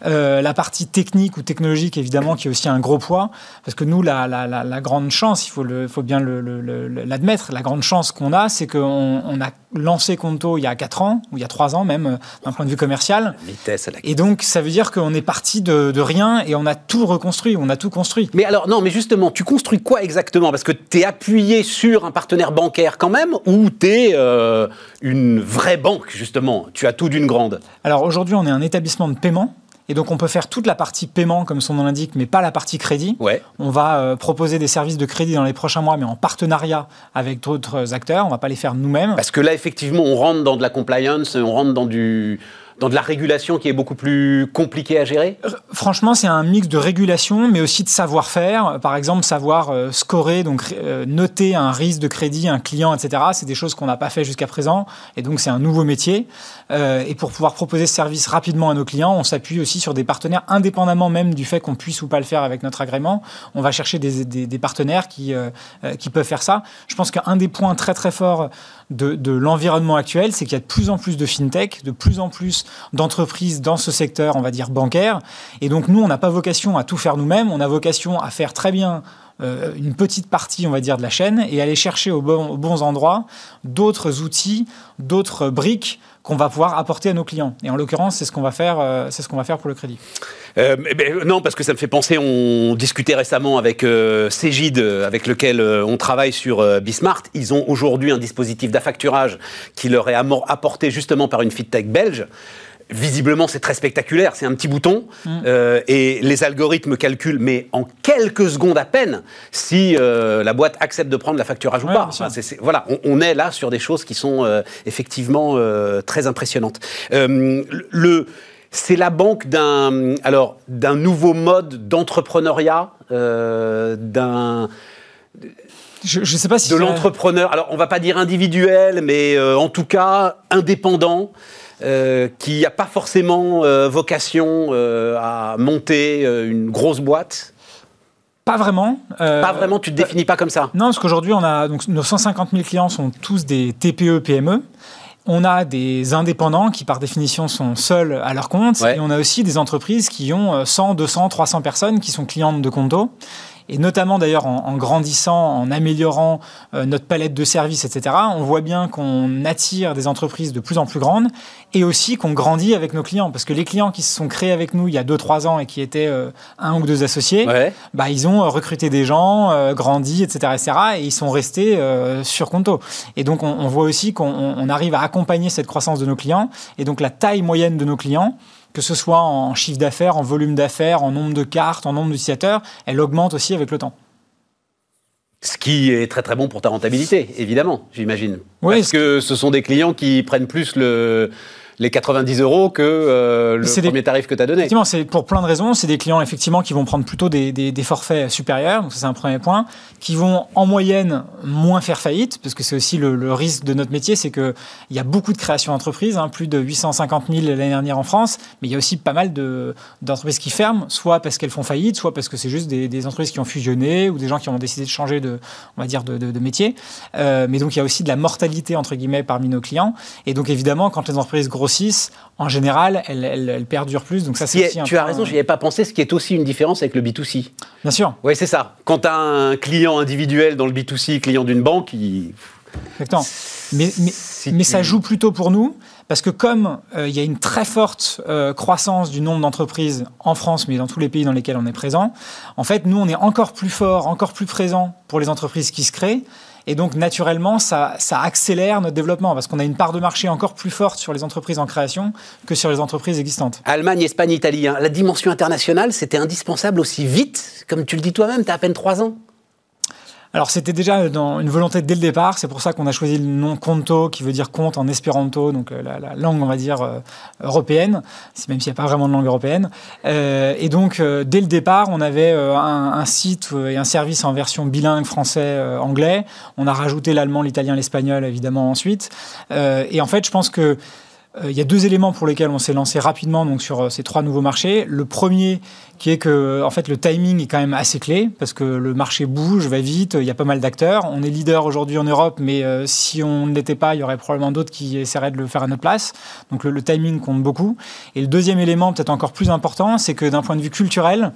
Euh, la partie technique ou technologique, évidemment, qui est aussi un gros poids. Parce que nous, la, la, la, la grande chance, il faut, le, faut bien l'admettre, la grande chance qu'on a, c'est qu'on on a lancé Conto il y a 4 ans, ou il y a 3 ans même, euh, d'un point de vue commercial. Vitesse et donc, ça veut dire qu'on est parti de, de, rien et on a tout reconstruit, on a tout construit. Mais alors, non, mais justement, tu construis quoi exactement? Parce que tu es appuyé sur un partenaire bancaire quand même, ou tu es euh, une vraie banque, justement? Tu as tout d'une grande Alors aujourd'hui, on est un établissement de paiement. Et donc, on peut faire toute la partie paiement, comme son nom l'indique, mais pas la partie crédit. Ouais. On va euh, proposer des services de crédit dans les prochains mois, mais en partenariat avec d'autres acteurs. On va pas les faire nous-mêmes. Parce que là, effectivement, on rentre dans de la compliance, on rentre dans du dans de la régulation qui est beaucoup plus compliquée à gérer Franchement, c'est un mix de régulation, mais aussi de savoir-faire. Par exemple, savoir euh, scorer, donc euh, noter un risque de crédit, un client, etc. C'est des choses qu'on n'a pas fait jusqu'à présent, et donc c'est un nouveau métier. Et pour pouvoir proposer ce service rapidement à nos clients, on s'appuie aussi sur des partenaires, indépendamment même du fait qu'on puisse ou pas le faire avec notre agrément. On va chercher des, partenaires qui, qui peuvent faire ça. Je pense qu'un des points très très forts de, de l'environnement actuel, c'est qu'il y a de plus en plus de fintech, de plus en plus d'entreprises dans ce secteur, on va dire bancaire. Et donc nous, on n'a pas vocation à tout faire nous-mêmes, on a vocation à faire très bien euh, une petite partie, on va dire, de la chaîne et aller chercher aux bons endroits d'autres outils, d'autres briques qu'on va pouvoir apporter à nos clients. Et en l'occurrence, c'est ce qu'on va faire, euh, c'est ce qu'on va faire pour le crédit. Euh, non, parce que ça me fait penser. On discutait récemment avec euh, Cégide, avec lequel on travaille sur Bismart. Ils ont aujourd'hui un dispositif d'affacturage qui leur est apporté justement par une fintech belge visiblement, c'est très spectaculaire. C'est un petit bouton mm. euh, et les algorithmes calculent, mais en quelques secondes à peine, si euh, la boîte accepte de prendre la facturage ou pas. voilà, on, est là sur des choses qui sont euh, effectivement très impressionnantes. le c'est la banque d'un alors d'un nouveau mode d'entrepreneuriat, d'un je ne sais pas si de l'entrepreneur. Alors on va pas dire individuel, mais en tout cas indépendant. Euh, qui n'a pas forcément euh, vocation euh, à monter une grosse boîte pas vraiment. pas vraiment, tu te définis pas comme ça Non, parce qu'aujourd'hui, on a donc nos 150 000 clients sont tous des TPE, PME. On a des indépendants qui, par définition, sont seuls à leur compte. Et on a aussi des entreprises qui ont 100, 200, 300 personnes qui sont clientes de Conto et notamment d'ailleurs en, grandissant, en améliorant euh, notre palette de services, etc., on voit bien qu'on attire des entreprises de plus en plus grandes et aussi qu'on grandit avec nos clients. Parce que les clients qui se sont créés avec nous il y a 2-3 ans et qui étaient euh, un ou deux associés, bah, ils ont euh, recruté des gens, grandi, etc., etc., et ils sont restés sur Conto. Et donc on, on voit aussi qu'on arrive à accompagner cette croissance de nos clients et donc la taille moyenne de nos clients que ce soit en chiffre d'affaires, en volume d'affaires, en nombre de cartes, en nombre d'utilisateurs, elle augmente aussi avec le temps. Ce qui est très très bon pour ta rentabilité, évidemment, j'imagine. Oui, Parce que ce sont des clients qui prennent plus le, les 90 euros que euh, le premier tarif que tu as donné. Effectivement, c'est pour plein de raisons. C'est des clients effectivement qui vont prendre plutôt des, des, forfaits supérieurs, donc ça c'est un premier point, qui vont en moyenne moins faire faillite, parce que c'est aussi le, risque de notre métier, c'est qu'il y a beaucoup de créations d'entreprises, hein, plus de 850 000 l'année dernière en France, mais il y a aussi pas mal d'entreprises qui ferment, soit parce qu'elles font faillite, soit parce que c'est juste des, entreprises qui ont fusionné ou des gens qui ont décidé de changer de, on va dire, de, de, métier. Euh, mais donc il y a aussi de la mortalité entre guillemets parmi nos clients. Et donc évidemment, quand les entreprises grossissent, en général, elles, elles, perdurent plus. Donc ça, c'est aussi Tu as raison, j'y avais pas pensé. Ce qui est aussi une différence avec le B2C. Bien sûr. Oui, c'est ça. Quand tu as un client individuel dans le B2C, client d'une banque, il... Exactement. Mais, mais, mais ça joue plutôt pour nous parce que comme euh, il y a une très forte euh, croissance du nombre d'entreprises en France, mais dans tous les pays dans lesquels on est présent, en fait, nous, on est encore plus fort, encore plus présent pour les entreprises qui se créent. Et donc, naturellement, ça, ça accélère notre développement parce qu'on a une part de marché encore plus forte sur les entreprises en création que sur les entreprises existantes. Allemagne, Espagne, Italie, hein. la dimension internationale, c'était indispensable aussi vite. Comme tu le dis toi-même, tu as à peine trois ans. Alors c'était déjà une volonté dès le départ, c'est pour ça qu'on a choisi le nom Conto, qui veut dire compte en espéranto, donc euh, la, langue on va dire euh, européenne, même s'il n'y a pas vraiment de langue européenne. Euh, et donc dès le départ, on avait un, site et un service en version bilingue français-anglais. on a rajouté l'allemand, l'italien, l'espagnol évidemment ensuite. et en fait, je pense que il y a deux éléments pour lesquels on s'est lancé rapidement donc sur ces trois nouveaux marchés. Le premier, qui est que en fait le timing est quand même assez clé parce que le marché bouge, va vite, il y a pas mal d'acteurs. On est leader aujourd'hui en Europe, mais euh, si on ne l'était pas, il y aurait probablement d'autres qui essaieraient de le faire à notre place. Donc le, timing compte beaucoup. Et le deuxième élément, peut-être encore plus important, c'est que d'un point de vue culturel,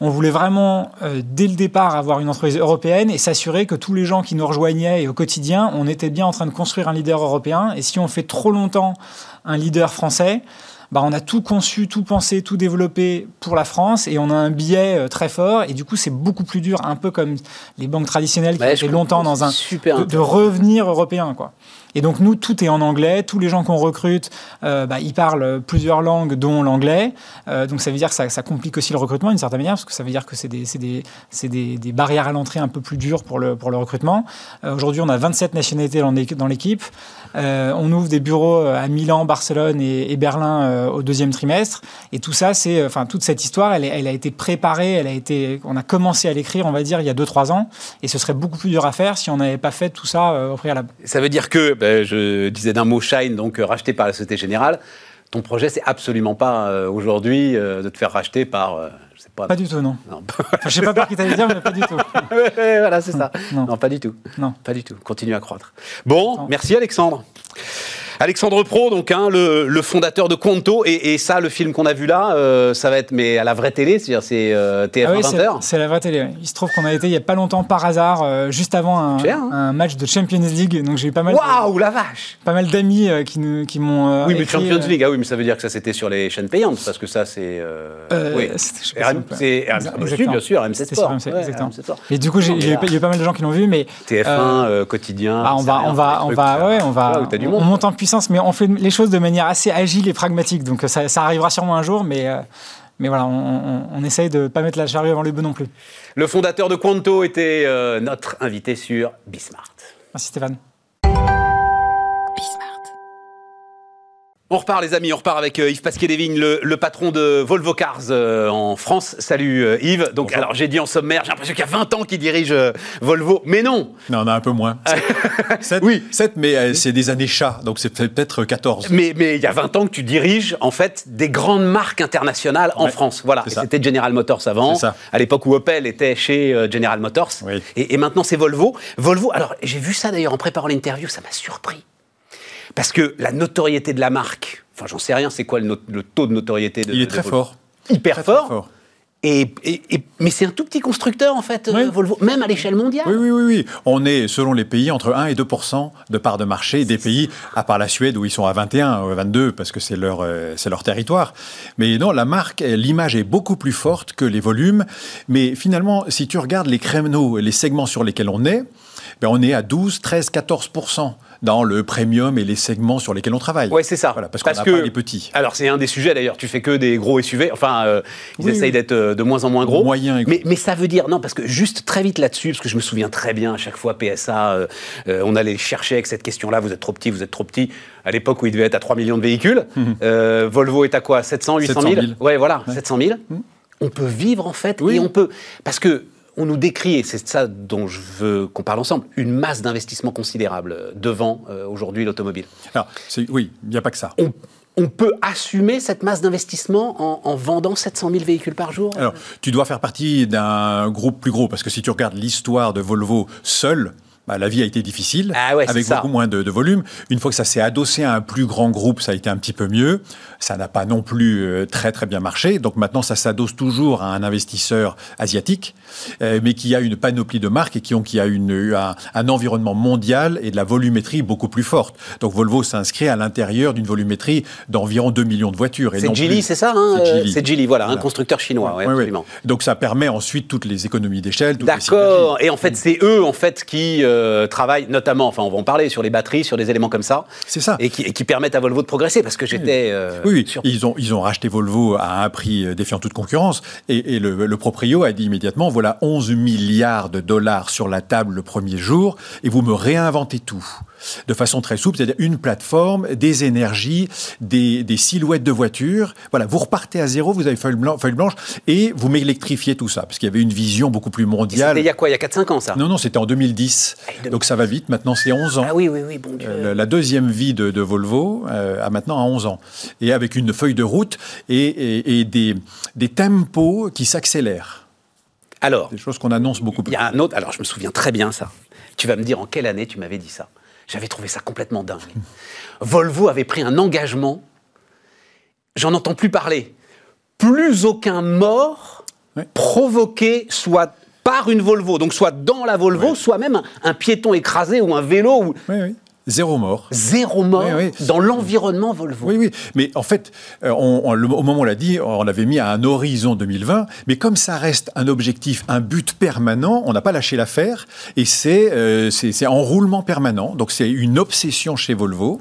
on voulait vraiment euh, dès le départ avoir une entreprise européenne et s'assurer que tous les gens qui nous rejoignaient et au quotidien, on était bien en train de construire un leader européen. Et si on fait trop longtemps un leader français, bah, on a tout conçu, tout pensé, tout développé pour la France et on a un biais euh, très fort. Et du coup, c'est beaucoup plus dur, un peu comme les banques traditionnelles qui été longtemps dans un. de, de revenir européen, quoi. Et donc nous, tout est en anglais. Tous les gens qu'on recrute, euh, bah, ils parlent plusieurs langues, dont l'anglais. Euh, donc ça veut dire que ça, ça, complique aussi le recrutement d'une certaine manière, parce que ça veut dire que c'est des, des, des, des, barrières à l'entrée un peu plus dures pour le, pour le recrutement. Euh, Aujourd'hui, on a 27 nationalités dans l'équipe. Euh, on ouvre des bureaux euh, à Milan, Barcelone et, Berlin euh, au deuxième trimestre. Et tout ça, c'est, enfin, toute cette histoire, elle, a été préparée, elle a été, on a commencé à l'écrire, on va dire, il y a 2-3 ans. Et ce serait beaucoup plus dur à faire si on n'avait pas fait tout ça au préalable. Ça veut dire que ben, je disais d'un mot Shine, donc euh, racheté par la Société Générale. Ton projet, c'est absolument pas euh, aujourd'hui euh, de te faire racheter par. Pas. Pas du tout, non. non. je sais pas par qui t'allais dire, mais pas du tout. voilà, c'est ça. Non. pas du tout. Non. Pas du tout. Continue à croître. Bon, merci Alexandre. Alexandre Pro, donc hein, le, fondateur de Conto, et, ça, le film qu'on a vu là, euh, ça va être mais à la vraie télé, c'est-à-dire c'est euh, TF1 20h. C'est la vraie télé. Il se trouve qu'on a été il y a pas longtemps par hasard, euh, juste avant un, hein. match de Champions League, donc j'ai eu pas mal. Waouh, la vache Pas mal d'amis qui nous qui m'ont. oui, mais Champions League, ah oui, mais ça veut dire que ça c'était sur les chaînes payantes, parce que ça c'est. oui. C'est RMC, bien sûr, RMC Sport. RMC, exactement. Et du coup, il y, a eu pas mal de gens qui l'ont vu, mais. TF1 quotidien. Ah, on va, on va, on va, ouais, on va, on monte en puissance, mais on fait les choses de manière assez agile et pragmatique. Donc ça, arrivera sûrement un jour, mais, euh, mais voilà, on, essaye de ne pas mettre la charrue avant les bœufs non plus. Le fondateur de Quanto était euh, notre invité sur Bismart. Merci Stéphane. On repart les amis, on repart avec euh, Yves Pasquier-Lévigne, le, patron de Volvo Cars euh, en France. Salut euh, Yves. Donc alors j'ai dit en sommaire, j'ai l'impression qu'il y a 20 ans qu'il dirige Volvo, mais non. Non, on a un peu moins. 7, oui, 7 mais c'est des années chats, donc c'est peut-être 14. Mais mais il y a 20 ans que tu diriges en fait des grandes marques internationales en France. Voilà, c'était General Motors avant, à l'époque où Opel était chez General Motors. Et, et maintenant c'est Volvo. Volvo, alors j'ai vu ça d'ailleurs en préparant l'interview, ça m'a surpris. Parce que la notoriété de la marque, enfin j'en sais rien, c'est quoi le, taux de notoriété de Il est très fort. Hyper fort. Et, mais c'est un tout petit constructeur en fait, euh, Volvo, même à l'échelle mondiale. Oui, oui, oui, oui. On est, selon les pays, entre 1 et 2% de part de marché des pays, à part la Suède où ils sont à 21, 22, parce que c'est leur, euh, c'est leur territoire. Mais non, la marque, l'image est beaucoup plus forte que les volumes. Mais finalement, si tu regardes les créneaux, les segments sur lesquels on est, ben on est à 12, 13, 14 dans le premium et les segments sur lesquels on travaille. Ouais, c'est ça. Voilà, parce, qu'on n'a que, pas les petits. Alors, c'est un des sujets d'ailleurs. Tu fais que des gros SUV. Enfin, euh, ils Oui, essayent oui. d'être euh, de moins en moins gros. Moyen et gros. mais, mais ça veut dire, non, parce que juste très vite là-dessus, parce que je me souviens très bien, à chaque fois, PSA, euh, euh, on allait chercher avec cette question-là vous êtes trop petit, vous êtes trop petit. À l'époque où il devait être à 3 millions de véhicules, euh, Volvo est à quoi? 700, 800 000 700 000. Ouais, voilà, 700 000. On peut vivre en fait, Oui. et on peut. Parce que. On nous décrit, et c'est de ça dont je veux qu'on parle ensemble, une masse d'investissement considérable euh, devant euh, aujourd'hui l'automobile. Alors, oui, il n'y a pas que ça. On, on peut assumer cette masse d'investissement en, en vendant 700 000 véhicules par jour? Alors, tu dois faire partie d'un groupe plus gros, parce que si tu regardes l'histoire de Volvo seul, bah, la vie a été difficile, Ah ouais, avec ça. beaucoup moins de, de volume. Une fois que ça s'est adossé à un plus grand groupe, ça a été un petit peu mieux. Ça n'a pas non plus euh, très très bien marché. Donc maintenant, ça s'adosse toujours à un investisseur asiatique, euh, mais qui a une panoplie de marques et qui, ont, qui a une, un, un environnement mondial et de la volumétrie beaucoup plus forte. Donc Volvo s'inscrit à l'intérieur d'une volumétrie d'environ 2 millions de voitures. C'est Geely, c'est ça hein, C'est euh, Geely. C'est Geely, voilà, un constructeur chinois, ouais, Ouais, ouais. absolument. Donc ça permet ensuite toutes les économies d'échelle. D'accord. Et en fait, c'est eux en fait qui euh, travaillent notamment, enfin, on va en parler sur les batteries, sur des éléments comme ça, C'est ça. et qui, et qui permettent à Volvo de progresser. Parce que j'étais euh, Oui, oui. sur- Ils, ont, ils ont racheté Volvo à un prix euh, défiant toute concurrence. Et, et le, le proprio a dit immédiatement voilà 11 milliards de dollars sur la table le premier jour, et vous me réinventez tout. De façon très souple, c'est-à-dire une plateforme, des énergies, des, des silhouettes de voitures. Voilà, vous repartez à zéro, vous avez feuille, blanc- feuille blanche, et vous m'électrifiez tout ça, parce qu'il y avait une vision beaucoup plus Et C'était mondiale. il y a quoi Il y a 4-5 ans, ça? Non, non, c'était en 2010. Ah, Donc ça va vite, maintenant c'est 11 ans. Ah oui, oui, oui, bon Dieu. Euh, la deuxième vie de, de Volvo euh, a maintenant à 11 ans. Et avec une feuille de route et, et- et des, des tempos qui s'accélèrent. Alors, Des choses qu'on annonce beaucoup il plus. y a un autre. Alors, je me souviens très bien ça. Tu vas me dire en quelle année tu m'avais dit ça? J'avais trouvé ça complètement dingue. Volvo avait pris un engagement. J'en entends plus parler. Plus aucun mort provoqué soit par une Volvo, donc soit dans la Volvo, soit même un, un piéton écrasé ou un vélo ou oui. Zéro mort. zéro mort Oui, oui. dans l'environnement Volvo. Oui, oui. Mais en fait, euh, on- on- le- au moment où on l'a dit, on l'avait mis à un horizon 2020. Mais comme ça reste un objectif, un but permanent, on n'a pas lâché l'affaire. Et c'est euh, en roulement permanent. Donc c'est une obsession chez Volvo.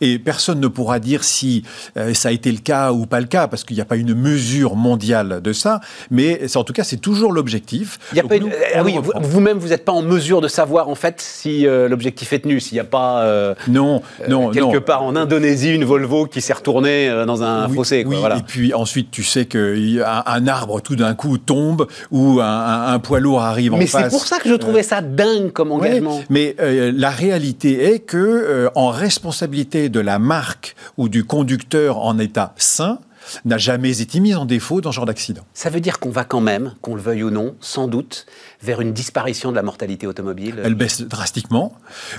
Et personne ne pourra dire si euh, ça a été le cas ou pas le cas, parce qu'il n'y a pas une mesure mondiale de ça. Mais en tout cas, c'est toujours l'objectif. Une- ah oui, vous- vous-même, vous n'êtes pas en mesure de savoir en fait si euh, l'objectif est tenu, s'il n'y a pas euh, Non, non, quelque non. part en Indonésie une Volvo qui s'est retournée euh, dans un Oui, fossé. quoi, oui, voilà. et puis ensuite, tu sais qu'un un arbre tout d'un coup tombe ou un, un- un poids lourd arrive en Mais face. c'est pour ça que je trouvais ça dingue comme Ouais, engagement. mais euh, la réalité est que, euh, en responsabilité de la marque ou du conducteur en état sain, n'a jamais été mise en défaut dans ce genre d'accident. Ça veut dire qu'on va quand même, qu'on le veuille ou non, sans doute, vers une disparition de la mortalité automobile. Elle baisse drastiquement,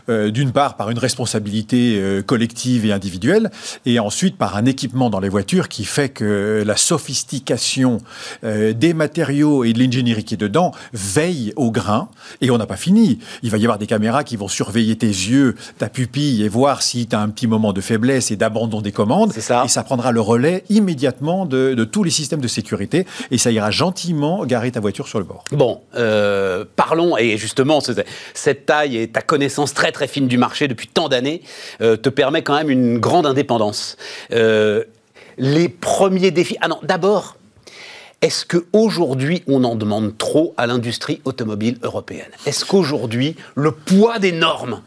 euh, d'une part par une responsabilité euh, collective et individuelle, et ensuite par un équipement dans les voitures qui fait que la sophistication euh, des matériaux et de l'ingénierie qui est dedans veille au grain, et on n'a pas fini. Il va y avoir des caméras qui vont surveiller tes yeux, ta pupille, et voir si tu as un petit moment de faiblesse et d'abandon des commandes, ça. et ça prendra le relais immédiatement de, de tous les systèmes de sécurité, et ça ira gentiment garer ta voiture sur le bord. Bon, euh, parlons, et justement, ce- cette taille et ta connaissance très très fine du marché depuis tant d'années euh, te permet quand même une grande indépendance. Euh, les premiers défis. Ah non, d'abord, est-ce qu'aujourd'hui on en demande trop à l'industrie automobile européenne? Est-ce qu'aujourd'hui le poids des normes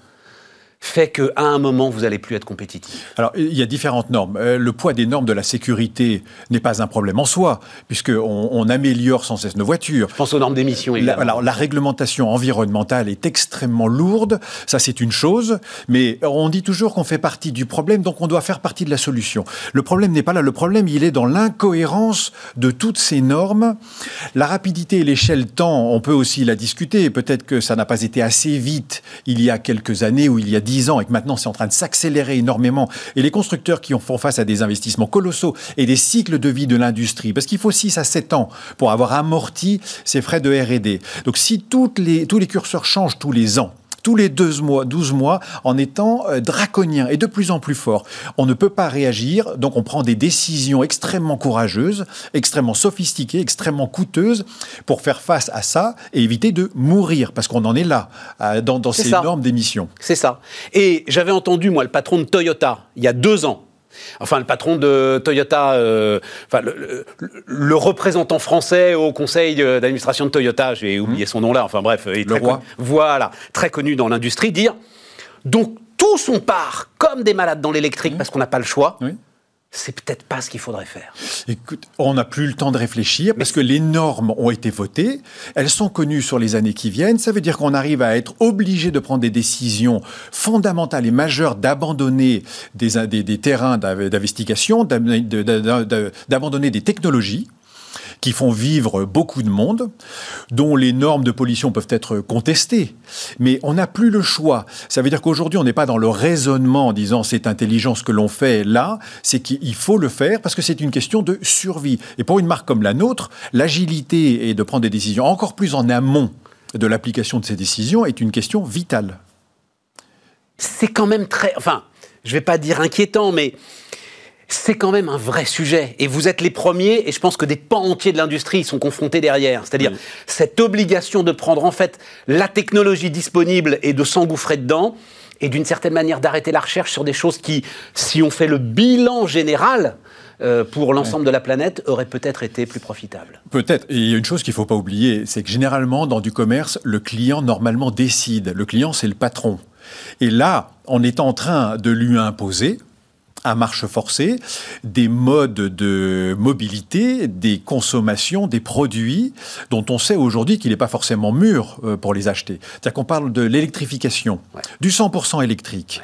fait qu'à un moment vous allez plus être compétitif Alors, il y a différentes normes. Euh, le poids des normes de la sécurité n'est pas un problème en soi, puisqu'on on améliore sans cesse nos voitures. Je pense aux normes d'émission, La, évidemment. alors, la réglementation environnementale est extrêmement lourde, ça c'est une chose, mais on dit toujours qu'on fait partie du problème, donc on doit faire partie de la solution. Le problème n'est pas là, le problème il est dans l'incohérence de toutes ces normes. La rapidité et l'échelle temps, on peut aussi la discuter, peut-être que ça n'a pas été assez vite il y a quelques années ou il y a dix ans et que maintenant c'est en train de s'accélérer énormément. Et les constructeurs qui ont font face à des investissements colossaux et des cycles de vie de l'industrie, parce qu'il faut 6 à 7 ans pour avoir amorti ces frais de R&D. Donc si les, tous les curseurs changent tous les ans, tous les 12 mois, 12 mois en étant euh, draconien et de plus en plus fort. On ne peut pas réagir, donc on prend des décisions extrêmement courageuses, extrêmement sophistiquées, extrêmement coûteuses pour faire face à ça et éviter de mourir, parce qu'on en est là, dans, ces normes d'émissions. C'est ça. Et j'avais entendu, moi, le patron de Toyota, il y a deux ans, enfin le patron de Toyota, euh, enfin le, représentant français au conseil d'administration de Toyota, j'ai oublié son nom là, enfin bref, il est le roi. voilà, très connu dans l'industrie, dire donc tous on part comme des malades dans l'électrique parce qu'on n'a pas le choix. Oui c'est peut-être pas ce qu'il faudrait faire. Écoute, on n'a plus le temps de réfléchir parce que les normes ont été votées, elles sont connues sur les années qui viennent. Ça veut dire qu'on arrive à être obligé de prendre des décisions fondamentales et majeures d'abandonner des, des terrains d'investigation, d'abandonner des technologies qui font vivre beaucoup de monde, dont les normes de pollution peuvent être contestées. Mais on n'a plus le choix. Ça veut dire qu'aujourd'hui, on n'est pas dans le raisonnement en disant c'est intelligent ce que l'on fait là, c'est qu'il faut le faire parce que c'est une question de survie. Et pour une marque comme la nôtre, l'agilité et de prendre des décisions encore plus en amont de l'application de ces décisions est une question vitale. C'est quand même très... Enfin, je ne vais pas dire inquiétant, mais c'est quand même un vrai sujet. Et vous êtes les premiers, et je pense que des pans entiers de l'industrie sont confrontés derrière. C'est-à-dire cette obligation de prendre en fait la technologie disponible et de s'engouffrer dedans, et d'une certaine manière d'arrêter la recherche sur des choses qui, si on fait le bilan général, euh, pour l'ensemble de la planète auraient peut-être été plus profitables. Peut-être. Et il y a une chose qu'il ne faut pas oublier, c'est que généralement, dans du commerce, le client normalement décide. Le client, c'est le patron. Et là, on est en train de lui imposer, à marche forcée, des modes de mobilité, des consommations, des produits dont on sait aujourd'hui qu'il n'est pas forcément mûr euh, pour les acheter. C'est-à-dire qu'on parle de l'électrification, du 100% électrique.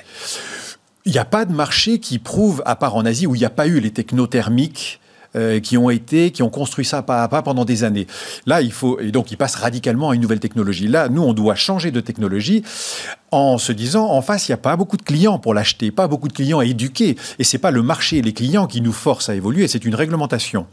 Il n'y a pas de marché qui prouve, à part en Asie où il n'y a pas eu les technothermiques, euh, qui ont été, qui ont construit ça pas à pas pendant des années. Là, il faut et donc ils passent radicalement à une nouvelle technologie. Là, nous, on doit changer de technologie en se disant en face, il n'y a pas beaucoup de clients pour l'acheter, pas beaucoup de clients à éduquer, et c'est pas le marché et les clients qui nous forcent à évoluer, c'est une réglementation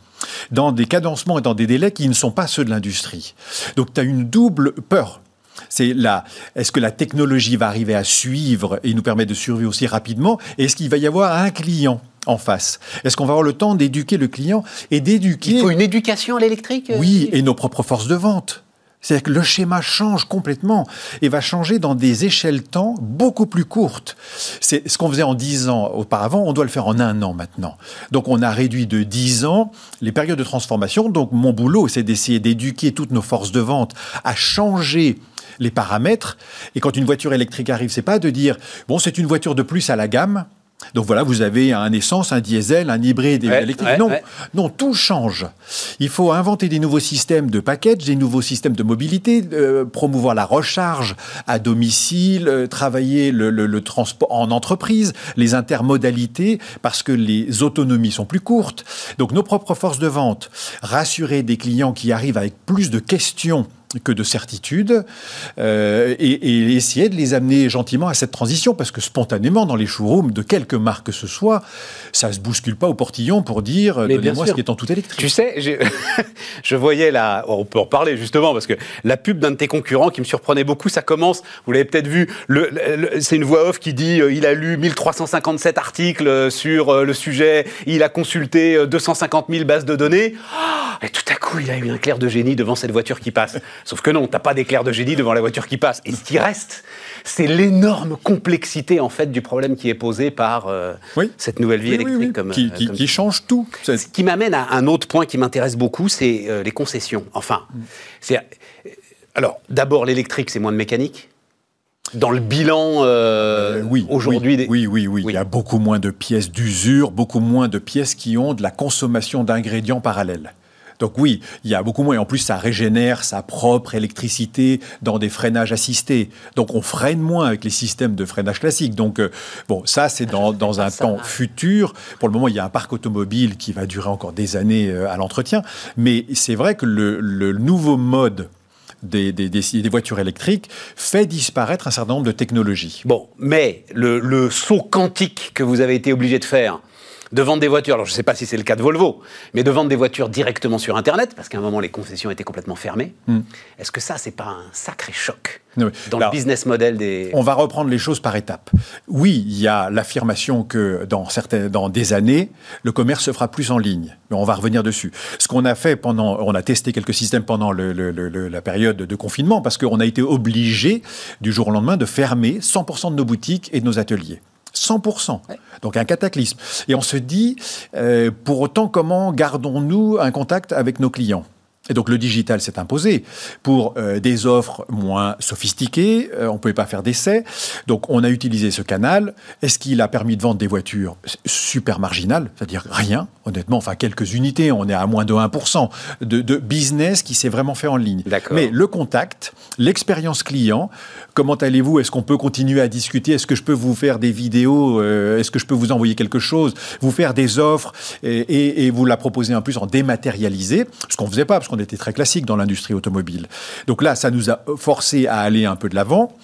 dans des cadencements et dans des délais qui ne sont pas ceux de l'industrie. Donc, tu as une double peur c'est là, est-ce que la technologie va arriver à suivre et nous permettre de survivre aussi rapidement? Est-ce qu'il va y avoir un client? En face Est-ce qu'on va avoir le temps d'éduquer le client et d'éduquer... Il faut une éducation à l'électrique euh, Oui, et nos propres forces de vente. C'est-à-dire que le schéma change complètement et va changer dans des échelles temps beaucoup plus courtes. C'est ce qu'on faisait en 10 ans auparavant, on doit le faire en un an maintenant. Donc on a réduit de 10 ans les périodes de transformation. Donc mon boulot, c'est d'essayer d'éduquer toutes nos forces de vente à changer les paramètres. Et quand une voiture électrique arrive, c'est pas de dire bon, c'est une voiture de plus à la gamme. Donc voilà, vous avez un essence, un diesel, un hybride électrique. non, non, tout change. Il faut inventer des nouveaux systèmes de package, des nouveaux systèmes de mobilité, euh, promouvoir la recharge à domicile, euh, travailler le, le, transport en entreprise, les intermodalités, parce que les autonomies sont plus courtes. Donc nos propres forces de vente, rassurer des clients qui arrivent avec plus de questions que de certitude euh, et, essayer de les amener gentiment à cette transition parce que spontanément dans les showrooms de quelque marque que ce soit ça se bouscule pas au portillon pour dire donnez-moi ce qui est en tout électrique. Tu sais je voyais là on peut en parler justement parce que la pub d'un de tes concurrents qui me surprenait beaucoup ça commence vous l'avez peut-être vu le, c'est une voix off qui dit euh, il a lu 1357 articles euh, sur le sujet il a consulté 250 000 bases de données. Et tout à coup il a eu un clair de génie devant cette voiture qui passe Sauf que non, t'as pas d'éclair de génie devant la voiture qui passe. Et ce qui reste, c'est l'énorme complexité en fait du problème qui est posé par euh, cette nouvelle vie électrique comme, qui, euh, change tout. Ce qui m'amène à un autre point qui m'intéresse beaucoup, c'est euh, les concessions. Enfin, c'est alors d'abord l'électrique, c'est moins de mécanique. Dans le bilan oui, aujourd'hui, oui, oui, oui, il y a beaucoup moins de pièces d'usure, beaucoup moins de pièces qui ont de la consommation d'ingrédients parallèles. Donc oui, il y a beaucoup moins. Et en plus, ça régénère sa propre électricité dans des freinages assistés. Donc on freine moins avec les systèmes de freinage classiques. Donc euh, bon, ça c'est dans, dans un temps futur. Pour le moment, il y a un parc automobile qui va durer encore des années euh, à l'entretien. Mais c'est vrai que le, le nouveau mode des, des, des, voitures électriques fait disparaître un certain nombre de technologies. Bon, mais le, le saut quantique que vous avez été obligé de faire de vendre des voitures, alors je ne sais pas si c'est le cas de Volvo, mais de vendre des voitures directement sur Internet, parce qu'à un moment les concessions étaient complètement fermées, hmm. est-ce que ça, c'est pas un sacré choc dans le business model des... On va reprendre les choses par étapes. Oui, il y a l'affirmation que dans, certaines, dans des années, le commerce se fera plus en ligne. Mais on va revenir dessus. Ce qu'on a fait pendant... On a testé quelques systèmes pendant le, la période de confinement parce qu'on a été obligé, du jour au lendemain, de fermer 100% de nos boutiques et de nos ateliers. 100%. Donc un cataclysme. Et on se dit, euh, pour autant, comment gardons-nous un contact avec nos clients? Et donc le digital s'est imposé pour euh, des offres moins sophistiquées. Euh, on ne pouvait pas faire d'essais. Donc on a utilisé ce canal. Est-ce qu'il a permis de vendre des voitures? Super marginales, c'est-à-dire rien, honnêtement, enfin quelques unités. On est à moins de 1% de, de business qui s'est vraiment fait en ligne. Mais le contact, l'expérience client, comment allez-vous? Est-ce qu'on peut continuer à discuter? Est-ce que je peux vous faire des vidéos? Euh, Est-ce que je peux vous envoyer quelque chose? Vous faire des offres et, et, vous la proposer en plus en dématérialisé, ce qu'on ne faisait pas parce qu'on était très classique dans l'industrie automobile. Donc là, ça nous a forcé à aller un peu de l'avant.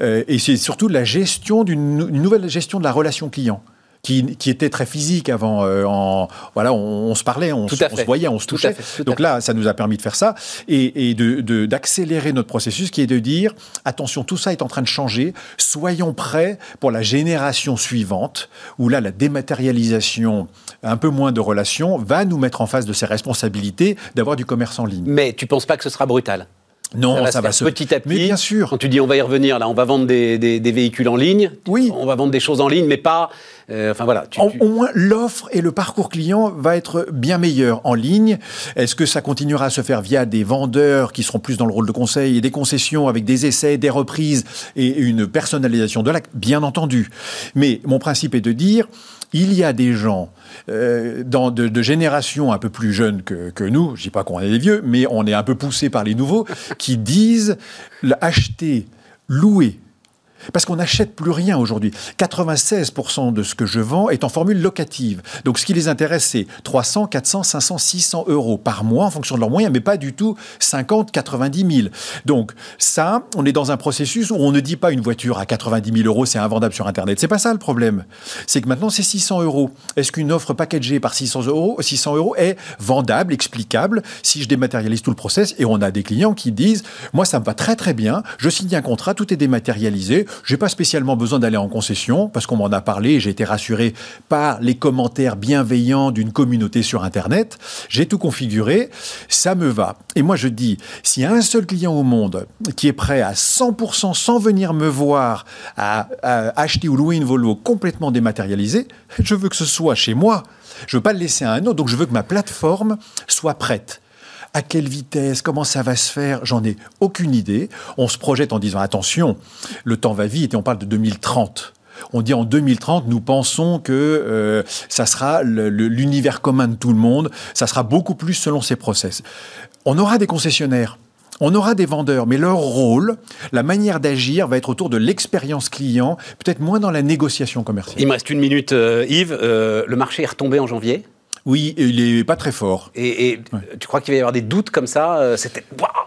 Euh, et c'est surtout la gestion d'une nouvelle gestion de la relation client qui, était très physique avant. Euh, en, voilà, on, se parlait, on, se, voyait, on se touchait. Donc là, ça nous a permis de faire ça et, d'accélérer notre processus qui est de dire attention, tout ça est en train de changer. Soyons prêts pour la génération suivante où là, la dématérialisation, un peu moins de relations, va nous mettre en face de ses responsabilités d'avoir du commerce en ligne. Mais tu ne penses pas que ce sera brutal? Non, ça va, se... petit à petit. Mais bien sûr. Quand tu dis on va y revenir, là, on va vendre des, véhicules en ligne. Oui. On va vendre des choses en ligne, mais pas. Euh, enfin voilà. Au moins, l'offre et le parcours client va être bien meilleur en ligne. Est-ce que ça continuera à se faire via des vendeurs qui seront plus dans le rôle de conseil et des concessions avec des essais, des reprises et une personnalisation de l'acte? Bien entendu. Mais mon principe est de dire il y a des gens euh, dans de, générations un peu plus jeunes que, nous, je dis pas qu'on est des vieux, mais on est un peu poussé par les nouveaux, qui disent acheter, louer parce qu'on n'achète plus rien aujourd'hui. 96% de ce que je vends est en formule locative. Donc ce qui les intéresse, c'est 300, 400, 500, 600 euros par mois en fonction de leurs moyens, mais pas du tout 50, 90 000. Donc ça, on est dans un processus où on ne dit pas une voiture à 90 000 euros, c'est invendable sur Internet. C'est pas ça le problème. C'est que maintenant, c'est 600 euros. Est-ce qu'une offre packagée par 600 euros, 600 euros est vendable, explicable, si je dématérialise tout le process? Et on a des clients qui disent, moi, ça me va très très bien, je signe un contrat, tout est dématérialisé, j'ai pas spécialement besoin d'aller en concession parce qu'on m'en a parlé. J'ai été rassuré par les commentaires bienveillants d'une communauté sur Internet. J'ai tout configuré. Ça me va. Et moi, je dis, s'il y a un seul client au monde qui est prêt à 100% sans venir me voir à, acheter ou louer une Volvo complètement dématérialisée, je veux que ce soit chez moi. Je veux pas le laisser à un autre. Donc, je veux que ma plateforme soit prête. À quelle vitesse? Comment ça va se faire? J'en ai aucune idée. On se projette en disant attention, le temps va vite et on parle de 2030. On dit en 2030, nous pensons que euh, ça sera l'univers commun de tout le monde, ça sera beaucoup plus selon ces process. On aura des concessionnaires. On aura des vendeurs, mais leur rôle, la manière d'agir va être autour de l'expérience client, peut-être moins dans la négociation commerciale. Il me reste une minute, euh, Yves. Euh, le marché est retombé en janvier oui, il n'est pas très fort. Et, tu crois qu'il va y avoir des doutes comme ça euh, C'était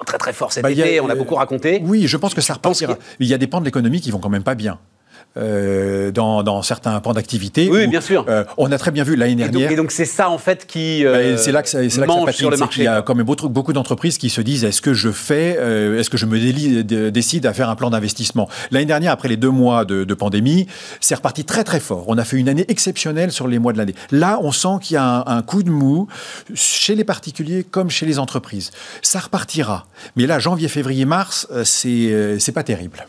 très très fort cet bah, été, on a beaucoup raconté. Oui, je pense que ça repartira. Il y a des pans de l'économie qui vont quand même pas bien. Euh, dans, certains pans d'activité. Oui, bien sûr. Euh, on a très bien vu l'année dernière. Et donc c'est ça en fait qui bah, c'est là que ça, là que sur le marché. Il y a quand même beaucoup, beaucoup d'entreprises qui se disent est-ce que je fais, est-ce que je me décide à faire un plan d'investissement? L'année dernière, après les deux mois de, pandémie, c'est reparti très très fort. On a fait une année exceptionnelle sur les mois de l'année. Là, on sent qu'il y a un, un, coup de mou chez les particuliers comme chez les entreprises. Ça repartira. Mais là, janvier, février, mars, c'est c'est pas terrible.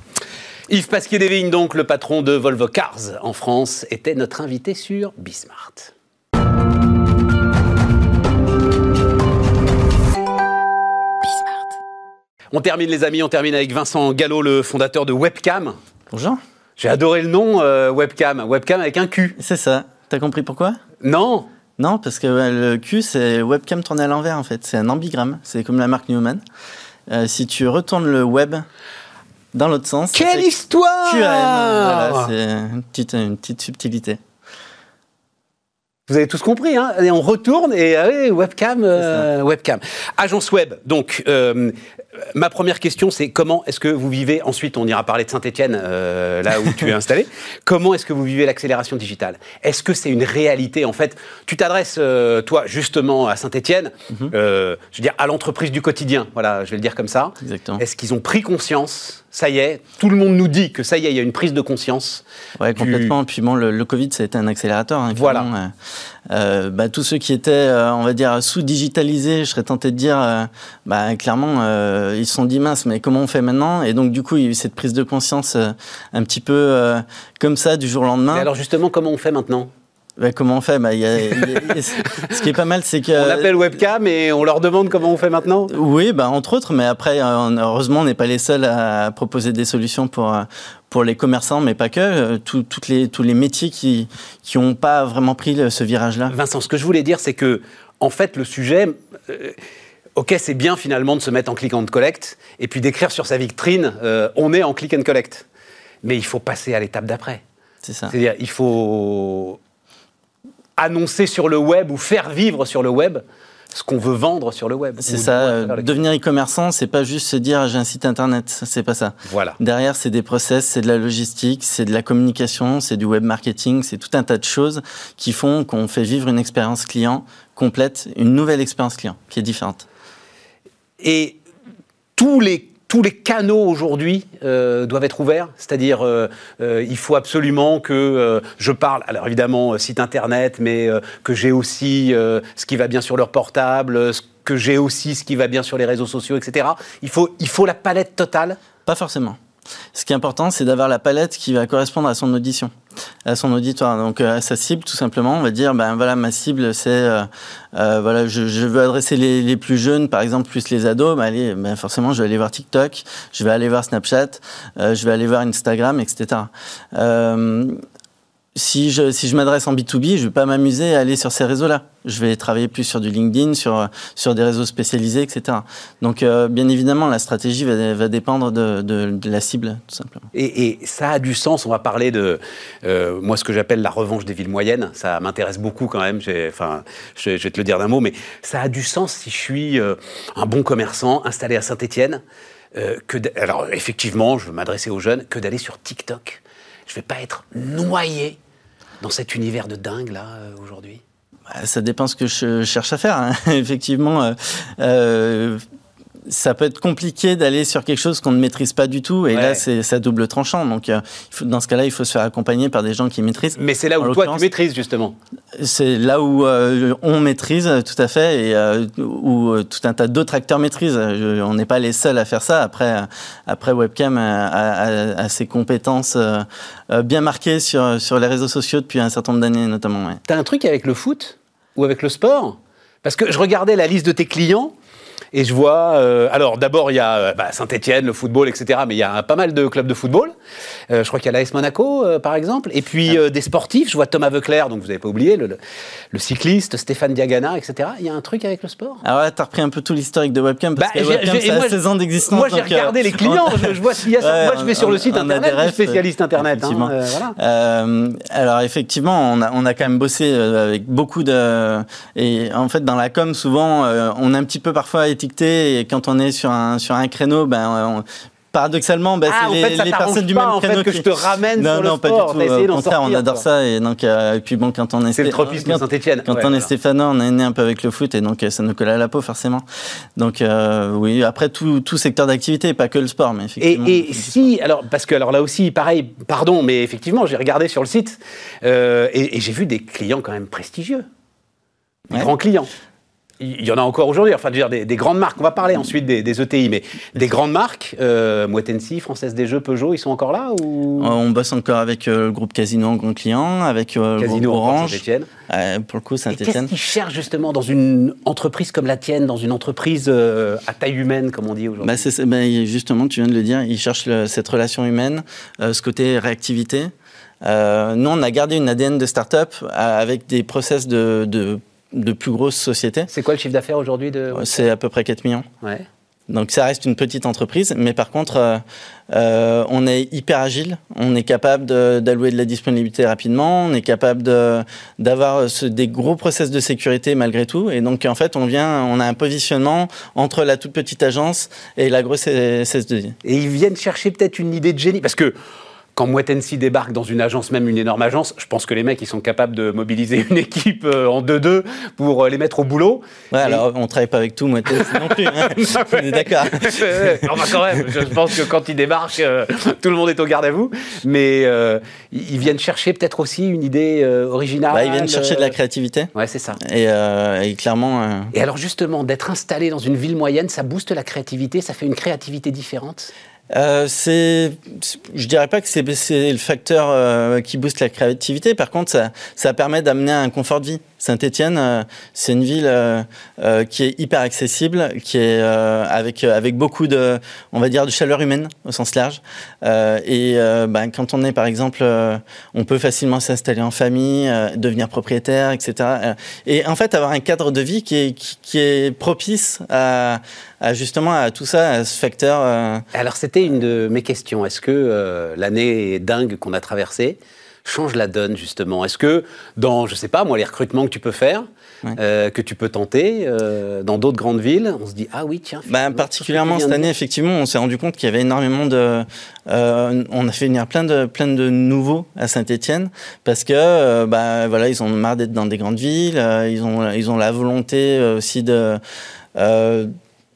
Yves Pasquier-Desvignes, donc le patron de Volvo Cars en France, était notre invité sur Bismart. On termine les amis, on termine avec Vincent Gallo, le fondateur de Webcam. Bonjour. J'ai adoré le nom euh, Webcam, Webcam avec un Q. C'est ça. T'as compris pourquoi? Non. Non, parce que le Q c'est Webcam tourné à l'envers en fait. C'est un ambigramme. C'est comme la marque Newman. Euh, si tu retournes le web dans l'autre sens. Quelle histoire Voilà, c'est une petite, une petite subtilité. Vous avez tous compris, hein et on retourne et webcam, euh, webcam. Agence web. Donc, euh, ma première question, c'est comment est-ce que vous vivez Ensuite, on ira parler de Saint-Étienne, là où tu es installé. Comment est-ce que vous vivez l'accélération digitale? Est-ce que c'est une réalité En fait, tu t'adresses, toi, justement, à Saint-Étienne, je veux dire, à l'entreprise du quotidien. Voilà, je vais le dire comme ça. Exactement. Est-ce qu'ils ont pris conscience ça y est, tout le monde nous dit que ça y est, il y a une prise de conscience. Ouais, complètement. Puis bon, le, Covid, ça a été un accélérateur. Hein, voilà. Euh, bah, tous ceux qui étaient, euh, on va dire, sous-digitalisés, je serais tenté de dire, euh, bah, clairement, ils se sont dit mince, mais comment on fait maintenant? Et donc, du coup, il y a eu cette prise de conscience un petit peu comme ça du jour au lendemain. Et alors, justement, comment on fait maintenant? Bah, comment on fait bah, y a, Ce qui est pas mal, c'est que... On appelle webcam et on leur demande comment on fait maintenant Oui, bah, entre autres, mais après, heureusement, on n'est pas les seuls à proposer des solutions pour, pour les commerçants, mais pas que, euh, toutes les, tous les métiers qui n'ont pas vraiment pris ce virage-là. Vincent, ce que je voulais dire, c'est que, en fait, le sujet. Euh, ok, c'est bien finalement de se mettre en click and collect et puis d'écrire sur sa vitrine euh, on est en click and collect. Mais il faut passer à l'étape d'après. C'est ça. C'est-à-dire, il faut annoncer sur le web ou faire vivre sur le web ce qu'on veut vendre sur le web. C'est ça. Devenir e-commerçant, c'est pas juste se dire j'ai un site internet. C'est pas ça. Voilà. Derrière, c'est des process, c'est de la logistique, c'est de la communication, c'est du web marketing, c'est tout un tas de choses qui font qu'on fait vivre une expérience client complète, une nouvelle expérience client qui est différente. Et tous les tous les canaux aujourd'hui euh, doivent être ouverts, c'est-à-dire euh, euh, il faut absolument que je parle, alors évidemment site internet, mais que j'ai aussi ce qui va bien sur leur portable, que j'ai aussi ce qui va bien sur les réseaux sociaux, etc. Il faut, il faut la palette totale Pas forcément. Ce qui est important, c'est d'avoir la palette qui va correspondre à son audition, à son auditoire. Donc euh, à sa cible, tout simplement, on va dire, ben voilà, ma cible, c'est, euh, euh, voilà, je, veux adresser les, plus jeunes, par exemple, plus les ados. Ben, allez, ben forcément, je vais aller voir TikTok, je vais aller voir Snapchat, je vais aller voir Instagram, etc si je, si je m'adresse en B2B, je ne vais pas m'amuser à aller sur ces réseaux-là. Je vais travailler plus sur du LinkedIn, sur, sur des réseaux spécialisés, etc. Donc, euh, bien évidemment, la stratégie va, dépendre de, de, la cible, tout simplement. Et, et, ça a du sens. On va parler de, euh, moi, ce que j'appelle la revanche des villes moyennes. Ça m'intéresse beaucoup quand même. Enfin, je, vais te le dire d'un mot, mais ça a du sens si je suis euh, un bon commerçant installé à Saint-Étienne. que alors, effectivement, je veux m'adresser aux jeunes, que d'aller sur TikTok. Je ne vais pas être noyé dans cet univers de dingue là euh, aujourd'hui? Bah, Ça dépend ce que je cherche à faire. Hein. Effectivement, euh, euh, ça peut être compliqué d'aller sur quelque chose qu'on ne maîtrise pas du tout. Et là, c'est ça double tranchant. Donc, euh, dans ce cas-là, il faut se faire accompagner par des gens qui maîtrisent. Mais c'est là où toi, tu maîtrises, justement. C'est là où euh, on maîtrise, tout à fait, et euh, où tout un tas d'autres acteurs maîtrisent. on n'est pas les seuls à faire ça. Après, après Webcam a, ses compétences bien marquées sur, sur les réseaux sociaux depuis un certain nombre d'années, notamment. Tu as un truc avec le foot ou avec le sport? Parce que je regardais la liste de tes clients. Et je vois, euh, alors d'abord il y a euh, bah, Saint-Etienne, le football, etc. Mais il y a pas mal de clubs de football. Euh, je crois qu'il y a l'AS Monaco, par exemple. Et puis des sportifs, je vois Thomas Veuclair, donc vous n'avez pas oublié, le, cycliste, Stéphane Diagana, etc. Il y a un truc avec le sport? Alors ouais, tu as repris un peu tout l'historique de Webcam, parce bah, que Webcam, ça a 16 ans d'existence. Moi j'ai regardé les clients, je, vois s'il y a ça. moi je vais sur le site internet du spécialiste internet. Hein, voilà. alors effectivement, on a, on a quand même bossé avec beaucoup de... Et en fait, dans la com, souvent, on a un petit peu parfois étiqueté et quand on est sur un, sur un créneau, ben, paradoxalement, ben, c'est les, les personnes du même créneau fait, que je te ramène non, sur non, le pas sport. du tout. Au contraire, on adore ça. Et donc, euh, et puis bon, quand on est, c'est le tropisme Saint-Etienne. Quand on est stéphanois, on est né un peu avec le foot et donc euh, ça nous colle à la peau forcément. Donc euh, oui, après tout, tout secteur d'activité, pas que le sport, mais effectivement. Et, et si, alors parce que alors là aussi, pareil, pardon, mais effectivement, j'ai regardé sur le site euh, et, et j'ai vu des clients quand même prestigieux, des ouais. grands clients il y en a encore aujourd'hui, enfin, dire, des, grandes marques. On va parler ensuite des, ETI, mais des grandes marques, euh, Moitensi, Française des Jeux, Peugeot, ils sont encore là ou? Euh, On bosse encore avec euh, le groupe Casino en grand client, avec euh, Casino Orange. Saint-Etienne. pour le coup, Saint-Etienne. Qu'est-ce qu'ils cherchent justement dans une entreprise comme la tienne, dans une entreprise à taille humaine, comme on dit aujourd'hui? Bah, bah, Justement, tu viens de le dire, ils cherchent cette relation humaine, ce côté réactivité. nous, on a gardé une ADN de start-up avec des process de, de de plus grosses sociétés. C'est quoi le chiffre d'affaires aujourd'hui de... C'est à peu près 4 millions. Ouais. Donc ça reste une petite entreprise, mais par contre, euh, on est hyper agile, on est capable d'allouer de, la disponibilité rapidement, on est capable d'avoir des gros process de sécurité malgré tout. Et donc en fait, on vient, on a un positionnement entre la toute petite agence et la grosse SS2I. Et ils viennent chercher peut-être une idée de génie, parce que quand Mouettensi débarque dans une agence, même une énorme agence, je pense que les mecs, ils sont capables de mobiliser une équipe euh, en 2-2 pour euh, les mettre au boulot. Ouais, alors on travaille pas avec tout Mouettensi non plus. Hein. on est d'accord. quand même, je pense que quand ils débarquent, euh, tout le monde est au garde à vous. Mais ils viennent chercher peut-être aussi une idée originale. Bah, ils viennent chercher de la créativité. Ouais, c'est ça. Et, et clairement. Et alors, justement, d'être installé dans une ville moyenne, ça booste la créativité, ça fait une créativité différente? Euh, c'est, je dirais pas que c'est, le facteur euh, qui booste la créativité. Par contre, ça, ça permet d'amener un confort de vie. Saint-Étienne, euh, c'est une ville euh, euh, qui est hyper accessible, qui est avec avec beaucoup de, on va dire, de chaleur humaine au sens large. et ben, quand on est, par exemple, on peut facilement s'installer en famille, devenir propriétaire, etc. Et en fait, avoir un cadre de vie qui est qui, est propice à, à, justement à tout ça, à ce facteur. Alors, c'était une de mes questions. Est-ce que l'année dingue qu'on a traversée? Change la donne justement Est-ce que dans, je sais pas moi, les recrutements que tu peux faire, euh, que tu peux tenter euh, dans d'autres grandes villes, on se dit ah oui tiens. Bah, particulièrement cette année, effectivement, on s'est rendu compte qu'il y avait énormément de, euh, on a fait venir plein de plein de nouveaux à Saint-Étienne parce que bah voilà, ils ont marre d'être dans des grandes villes, ils ont ils ont la volonté aussi de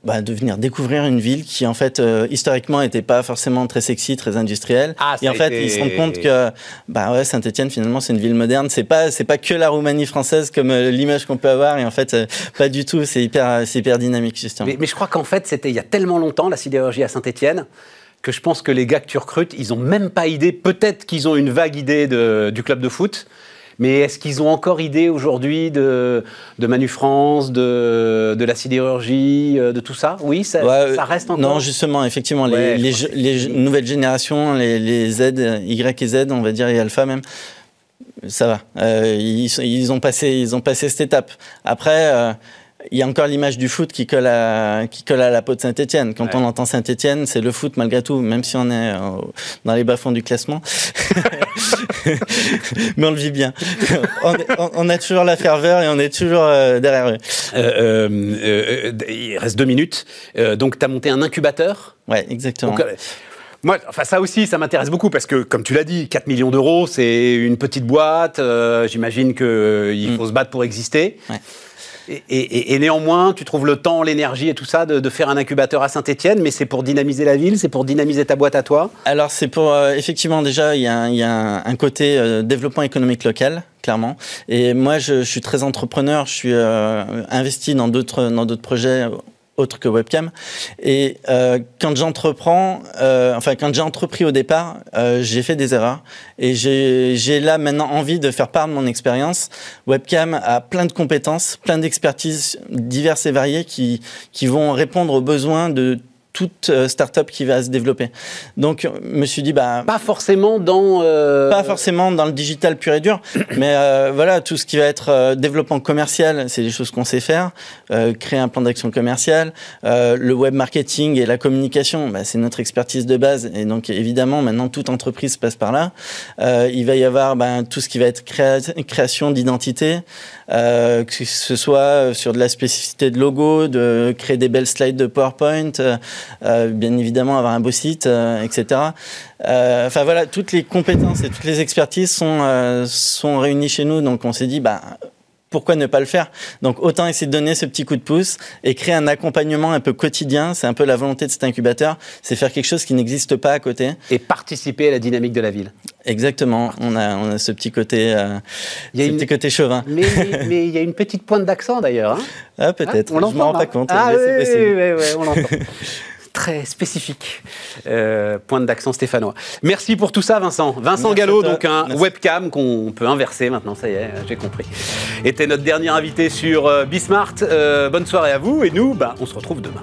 bah, de venir découvrir une ville qui en fait euh, historiquement n'était pas forcément très sexy, très industrielle. Ah, et en fait, ils se rendent compte que bah ouais, Saint-Étienne finalement c'est une ville moderne. C'est pas c'est pas que la Roumanie française comme euh, l'image qu'on peut avoir. Et en fait, euh, pas du tout. C'est hyper c'est hyper dynamique justement. Mais, mais je crois qu'en fait c'était il y a tellement longtemps la sidérurgie à Saint-Étienne que je pense que les gars que tu recrutes, ils ont même pas idée. Peut-être qu'ils ont une vague idée de, du club de foot. Mais est-ce qu'ils ont encore idée aujourd'hui de, de Manu France, de, de la sidérurgie, euh, de tout ça? Oui, ça, ça, reste encore. Non, justement, effectivement, les, les, nouvelles générations, les, les, Z, Y et Z, on va dire, et Alpha même, ça va. Euh, ils, ils, ont passé, ils ont passé cette étape. Après. Euh, il y a encore l'image du foot qui colle à, qui colle à la peau de Saint-Etienne. Quand on entend Saint-Etienne, c'est le foot malgré tout, même si on est euh, dans les bas-fonds du classement. Mais on le vit bien. on, a toujours la ferveur et on est toujours euh, derrière eux. Euh, il reste deux minutes. donc, tu as monté un incubateur? Ouais, exactement. moi, enfin ça aussi, ça m'intéresse beaucoup parce que, comme tu l'as dit, 4 millions d'euros, c'est une petite boîte. J'imagine qu'il faut mm. se battre pour exister. Ouais. Et, néanmoins, tu trouves le temps, l'énergie et tout ça de, faire un incubateur à Saint-Etienne, mais c'est pour dynamiser la ville, c'est pour dynamiser ta boîte à toi? Alors, c'est pour, euh, effectivement, déjà, il y a, un, côté euh, développement économique local clairement. Et moi, je, suis très entrepreneur. Je suis euh, investi dans d'autres dans d'autres projets autre que webcam. Et euh, quand j'entreprends, euh, enfin quand j'ai entrepris au départ, euh, j'ai fait des erreurs et j'ai là maintenant envie de faire part de mon expérience. Webcam a plein de compétences, plein d'expertises diverses et variées qui qui vont répondre aux besoins de toute euh, start-up qui va se développer. Donc, je me suis dit, bah. Pas forcément dans. Euh, pas forcément dans le digital pur et dur, mais euh, voilà, tout ce qui va être développement commercial, c'est des choses qu'on sait faire. créer un plan d'action commercial, le web marketing et la communication, bah, c'est notre expertise de base. Et donc, évidemment, maintenant, toute entreprise passe par là. il va y avoir bah, tout ce qui va être création d'identité, que ce soit sur de la spécificité de logo, de créer des belles slides de PowerPoint. Euh, bien évidemment avoir un beau site, euh, etc. Euh, enfin voilà, toutes les compétences et toutes les expertises sont, sont réunies chez nous. Donc on s'est dit, bah, pourquoi ne pas le faire? Donc autant essayer de donner ce petit coup de pouce et créer un accompagnement un peu quotidien. C'est un peu la volonté de cet incubateur, c'est faire quelque chose qui n'existe pas à côté. Et participer à la dynamique de la ville. Exactement. On a, on a ce petit côté, euh, il y a ce petit côté chauvin. Mais, mais, il y a une petite pointe d'accent d'ailleurs. Hein ah peut-être. Hein, je m'en rends pas compte. Ah oui, oui, oui, on l'entend. très spécifique. Euh, pointe d'accent stéphanois. Merci pour tout ça, Vincent. Vincent Gallo, donc un webcam qu'on peut inverser maintenant, ça y est, j'ai compris. Était notre dernier invité sur euh, Bismart. Euh, bonne soirée à vous et nous, bah, on se retrouve demain.